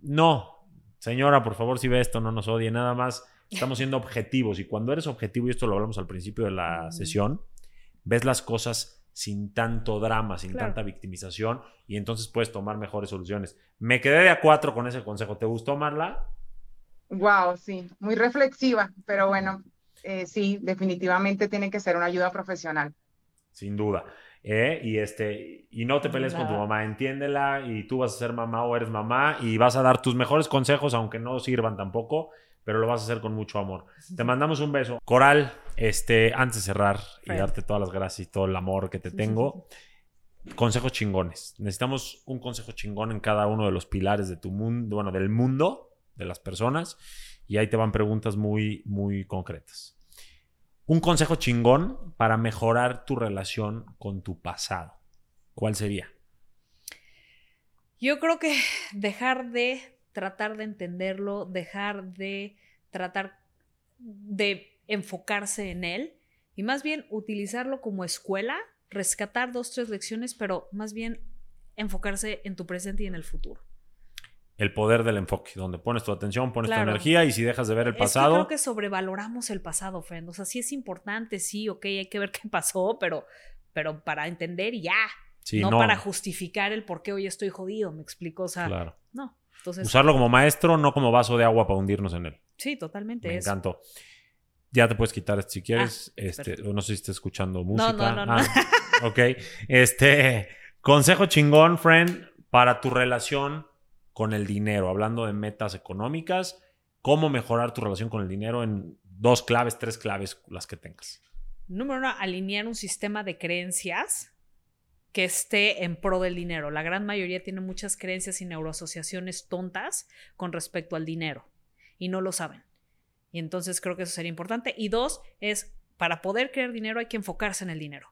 No, señora, por favor, si ve esto, no nos odie nada más. Estamos siendo objetivos y cuando eres objetivo, y esto lo hablamos al principio de la sesión, ves las cosas sin tanto drama, sin Claro. tanta victimización y entonces puedes tomar mejores soluciones. Me quedé de a cuatro con ese consejo. ¿Te gustó, Marla? Wow, sí, muy reflexiva, pero bueno, eh, sí, definitivamente tiene que ser una ayuda profesional. Sin duda. ¿eh? Y, este, y no te pelees con tu mamá, entiéndela y tú vas a ser mamá o eres mamá y vas a dar tus mejores consejos, aunque no sirvan tampoco, pero lo vas a hacer con mucho amor. Te mandamos un beso. Coral, este, antes de cerrar y Fred. darte todas las gracias y todo el amor que te tengo, consejos chingones. Necesitamos un consejo chingón en cada uno de los pilares de tu mundo, bueno, del mundo, de las personas, y ahí te van preguntas muy, muy concretas. Un consejo chingón para mejorar tu relación con tu pasado. ¿Cuál sería? Yo creo que dejar de tratar de entenderlo, dejar de tratar de enfocarse en él y más bien utilizarlo como escuela, rescatar dos, tres lecciones, pero más bien enfocarse en tu presente y en el futuro. El poder del enfoque, donde pones tu atención, pones tu energía y si dejas de ver el Es que pasado, creo que sobrevaloramos el pasado, Fred. O sea, sí es importante, sí, ok, hay que ver qué pasó, pero, pero para entender y ya. sí, no, no, para justificar el por qué hoy estoy jodido, me explico. O sea, claro. no. Entonces, Usarlo como maestro, no como vaso de agua para hundirnos en él. sí, totalmente. Me encantó. Ya te puedes quitar esto si quieres. Ah, este, no sé si estás escuchando No, música. no, no, no. Ah, ok. Este, consejo chingón, friend, para tu relación con el dinero, hablando de metas económicas. cómo mejorar tu relación con el dinero en dos claves, tres claves, las que tengas. Número uno, alinear un sistema de creencias que esté en pro del dinero. La gran mayoría tiene muchas creencias y neuroasociaciones tontas con respecto al dinero y no lo saben. Y entonces creo que eso sería importante. Y dos, es para poder crear dinero hay que enfocarse en el dinero.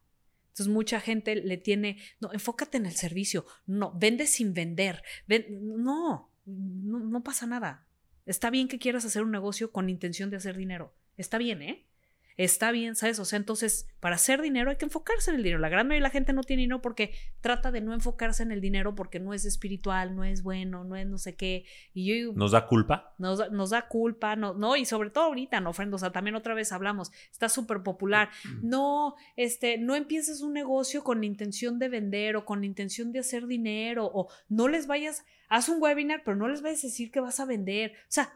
Entonces mucha gente le tiene, no, enfócate en el servicio, no, vende sin vender, no, no, no pasa nada. Está bien que quieras hacer un negocio con intención de hacer dinero. Está bien, ¿eh? Está bien, ¿sabes? O sea, entonces, para hacer dinero hay que enfocarse en el dinero. La gran mayoría de la gente no tiene dinero porque trata de no enfocarse en el dinero porque no es espiritual, no es bueno, no es no sé qué. Y yo, ¿Nos da culpa? Nos, nos da culpa, no, no, y sobre todo ahorita, ¿no, Friend? O sea, también otra vez hablamos, está súper popular. No, este, no empieces un negocio con la intención de vender o con la intención de hacer dinero o no les vayas, haz un webinar, pero no les vayas a decir que vas a vender. O sea,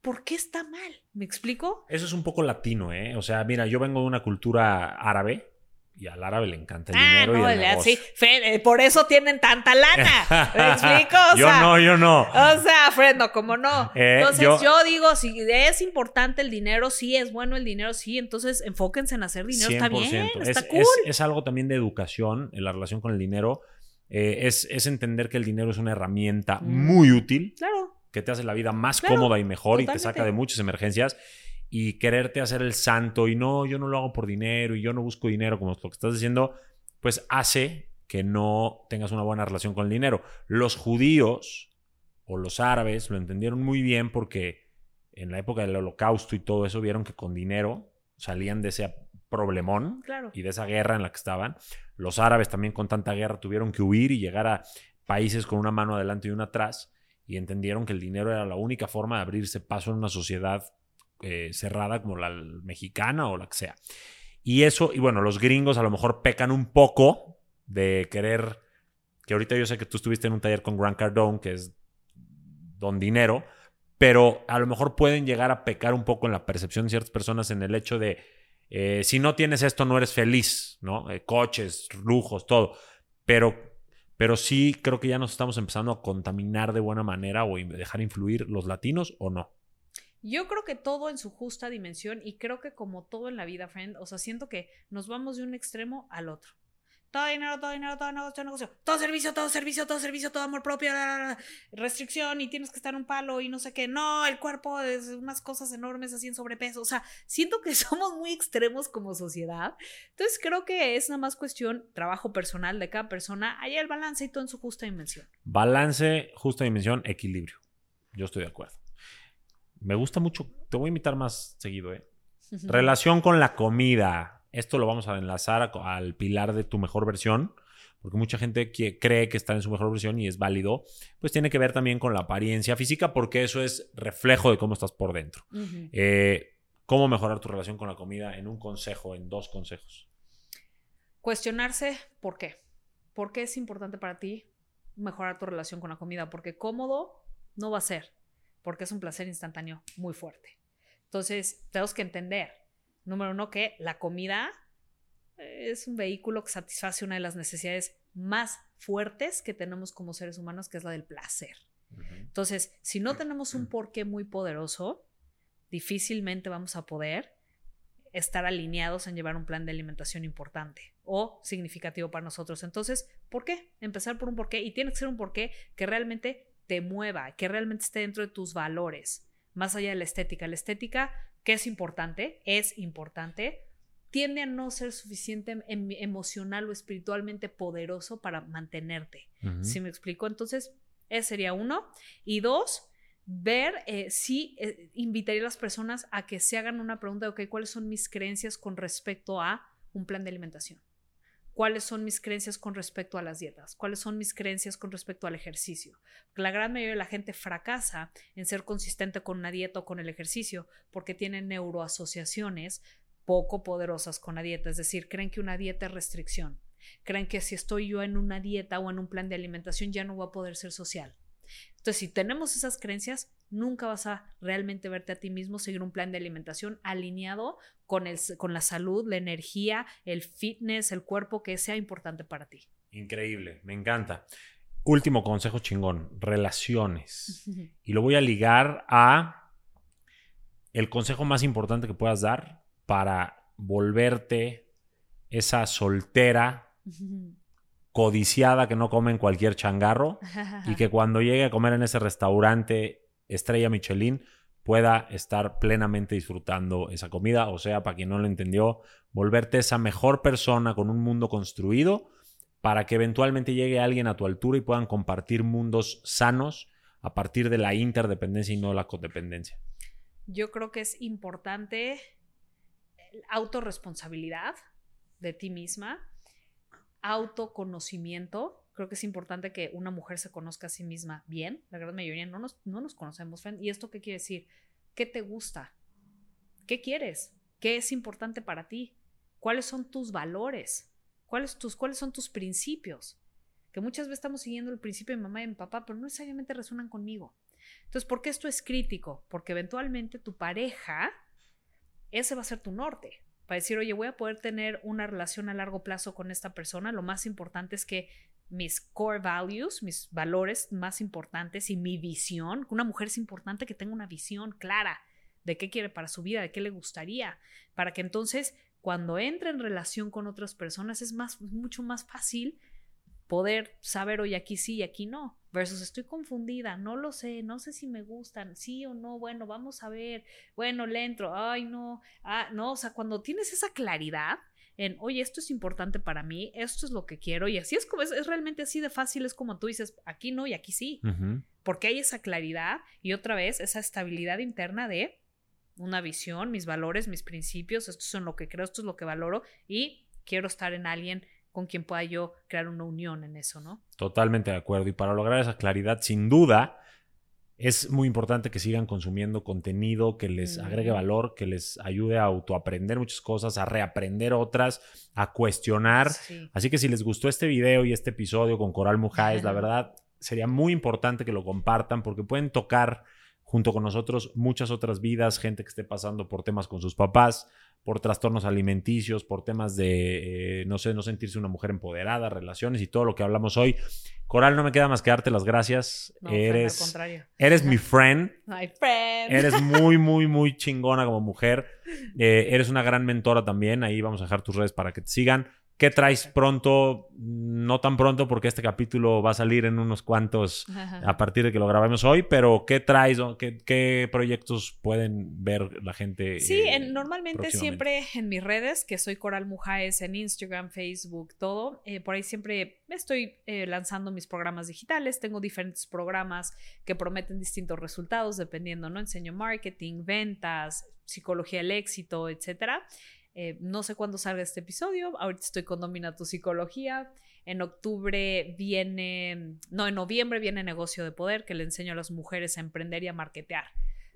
¿por qué está mal? ¿Me explico? Eso es un poco latino, ¿eh? O sea, mira, yo vengo de una cultura árabe y al árabe le encanta el dinero y el negocio. Sí, eh, por eso tienen tanta lana. ¿Me explico? yo no, yo no. O sea, Fred, no, como no. Eh, entonces yo, digo, si es importante el dinero, sí es bueno el dinero, sí, entonces enfóquense en hacer dinero, está bien, está es, cool. Es, algo también de educación en la relación con el dinero. Eh, es, entender que el dinero es una herramienta mm. muy útil. Claro que te hace la vida más cómoda y mejor y te saca de muchas emergencias y quererte hacer el santo y no, yo no lo hago por dinero y yo no busco dinero, como lo que estás diciendo, pues hace que no tengas una buena relación con el dinero. Los judíos o los árabes lo entendieron muy bien porque en la época del holocausto y todo eso vieron que con dinero salían de ese problemón y de esa guerra en la que estaban. Los árabes también con tanta guerra tuvieron que huir y llegar a países con una mano adelante y una atrás y entendieron que el dinero era la única forma de abrirse paso en una sociedad eh, cerrada como la mexicana o la que sea. Y eso, y bueno, los gringos a lo mejor pecan un poco de querer, que ahorita yo sé que tú estuviste en un taller con Grant Cardone, que es don dinero, pero a lo mejor pueden llegar a pecar un poco en la percepción de ciertas personas en el hecho de, eh, si no tienes esto no eres feliz, ¿no? Eh, coches, lujos, todo. Pero pero sí creo que ya nos estamos empezando a contaminar de buena manera o dejar influir los latinos o no. Yo creo que todo en su justa dimensión y creo que como todo en la vida, friend, o sea, siento que nos vamos de un extremo al otro todo dinero, todo dinero, todo negocio, todo negocio, todo servicio, todo servicio, todo servicio, todo amor propio, restricción y tienes que estar un palo y no sé qué. No, el cuerpo es unas cosas enormes así en sobrepeso. O sea, siento que somos muy extremos como sociedad. Entonces creo que es nada más cuestión trabajo personal de cada persona. Hay el balance y todo en su justa dimensión. Balance, justa dimensión, equilibrio. Yo estoy de acuerdo. Me gusta mucho. Te voy a invitar más seguido, ¿eh? Relación con la comida esto lo vamos a enlazar al pilar de tu mejor versión, porque mucha gente cree que está en su mejor versión y es válido, pues tiene que ver también con la apariencia física, porque eso es reflejo de cómo estás por dentro. Eh, ¿Cómo mejorar tu relación con la comida en un consejo, en dos consejos? Cuestionarse por qué. ¿Por qué es importante para ti mejorar tu relación con la comida? Porque cómodo no va a ser, porque es un placer instantáneo muy fuerte. Entonces, tenemos que entender Número uno, que la comida es un vehículo que satisface una de las necesidades más fuertes que tenemos como seres humanos, que es la del placer. Entonces, si no tenemos un porqué muy poderoso, difícilmente vamos a poder estar alineados en llevar un plan de alimentación importante o significativo para nosotros. Entonces, ¿por qué? Empezar por un porqué y tiene que ser un porqué que realmente te mueva, que realmente esté dentro de tus valores, más allá de la estética. La estética que es importante, es importante, tiende a no ser suficiente em, emocional o espiritualmente poderoso para mantenerte. ¿Sí me explico? Entonces, ese sería uno. Y dos, ver eh, si eh, invitaría a las personas a que se hagan una pregunta ok, ¿cuáles son mis creencias con respecto a un plan de alimentación? Cuáles son mis creencias con respecto a las dietas, cuáles son mis creencias con respecto al ejercicio. la gran mayoría de la gente fracasa en ser consistente con una dieta o con el ejercicio porque tienen neuroasociaciones poco poderosas con la dieta, es decir, creen que una dieta es restricción, creen que si estoy yo en una dieta o en un plan de alimentación ya no voy a poder ser social. Entonces, si tenemos esas creencias, nunca vas a realmente verte a ti mismo seguir un plan de alimentación alineado con, el, con la salud, la energía, el fitness, el cuerpo que sea importante para ti. Increíble, me encanta. Último consejo chingón, relaciones. Y lo voy a ligar a el consejo más importante que puedas dar para volverte esa soltera codiciada que no come en cualquier changarro y que cuando llegue a comer en ese restaurante estrella Michelin pueda estar plenamente disfrutando esa comida. O sea, para quien no lo entendió, volverte esa mejor persona con un mundo construido para que eventualmente llegue alguien a tu altura y puedan compartir mundos sanos a partir de la interdependencia y no la codependencia. Yo creo que es importante autorresponsabilidad de ti misma, autoconocimiento. Creo que es importante que una mujer se conozca a sí misma bien. La gran mayoría no nos, no nos conocemos. ¿Y esto qué quiere decir? ¿Qué te gusta? ¿Qué quieres? ¿Qué es importante para ti? ¿Cuáles son tus valores? ¿Cuáles, tus, ¿Cuáles son tus principios? Que muchas veces estamos siguiendo el principio de mamá y mi papá, pero no necesariamente resuenan conmigo. Entonces, ¿por qué esto es crítico? Porque eventualmente tu pareja, ese va a ser tu norte. Para decir, oye, voy a poder tener una relación a largo plazo con esta persona. Lo más importante es que mis core values, mis valores más importantes y mi visión, una mujer es importante que tenga una visión clara de qué quiere para su vida, de qué le gustaría, para que entonces cuando entre en relación con otras personas es más, mucho más fácil poder saber, hoy aquí sí y aquí no, versus estoy confundida, no lo sé, no sé si me gustan, sí o no, bueno, vamos a ver, bueno, le entro, ay, no, ah, no, o sea, cuando tienes esa claridad en, oye, esto es importante para mí, esto es lo que quiero, y así es como, es, realmente así de fácil, es como tú dices, aquí no y aquí sí, porque hay esa claridad y otra vez esa estabilidad interna de una visión, mis valores, mis principios, esto es lo que creo, esto es lo que valoro y quiero estar en alguien con quien pueda yo crear una unión en eso, ¿no? Totalmente de acuerdo. Y para lograr esa claridad, sin duda, es muy importante que sigan consumiendo contenido que les agregue valor, que les ayude a autoaprender muchas cosas, a reaprender otras, a cuestionar. Así que si les gustó este video y este episodio con Coral Mujáez, la verdad sería muy importante que lo compartan porque pueden tocar junto con nosotros muchas otras vidas, gente que esté pasando por temas con sus papás, por trastornos alimenticios, por temas de, eh, no sé, no sentirse una mujer empoderada, relaciones y todo lo que hablamos hoy. Coral, no me queda más que darte las gracias. eres, eres mi friend. My friend. Eres muy, muy, muy chingona como mujer. Eh, eres una gran mentora también. Ahí vamos a dejar tus redes para que te sigan. ¿Qué traes pronto? No tan pronto porque este capítulo va a salir en unos cuantos a partir de que lo grabemos hoy, pero ¿qué traes? ¿Qué, qué proyectos pueden ver la gente? Sí, eh, normalmente siempre en mis redes, que soy Coral Mujaes en Instagram, Facebook, todo, eh, por ahí siempre estoy eh, lanzando mis programas digitales, tengo diferentes programas que prometen distintos resultados dependiendo, ¿no? Enseño marketing, ventas, psicología del éxito, etcétera. Eh, no sé cuándo salga este episodio. Ahorita estoy con Domina tu Psicología. En octubre viene, no, en noviembre viene Negocio de Poder, que le enseño a las mujeres a emprender y a marketear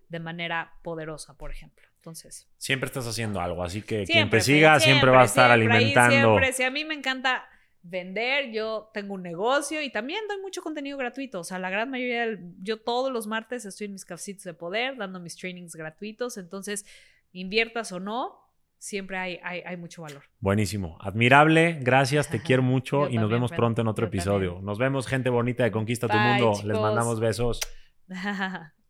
de manera poderosa, por ejemplo. Entonces. Siempre estás haciendo algo, así que quien te siga siempre, va a estar alimentando. siempre, si a mí me encanta vender, yo tengo un negocio y también doy mucho contenido gratuito. O sea, la gran mayoría, yo todos los martes estoy en mis cafecitos de poder, dando mis trainings gratuitos. Entonces, inviertas o no, siempre hay, hay, mucho valor. Buenísimo, admirable, gracias, te quiero mucho y nos vemos pronto en otro episodio. Nos vemos, gente bonita de Conquista tu Mundo. Les mandamos besos.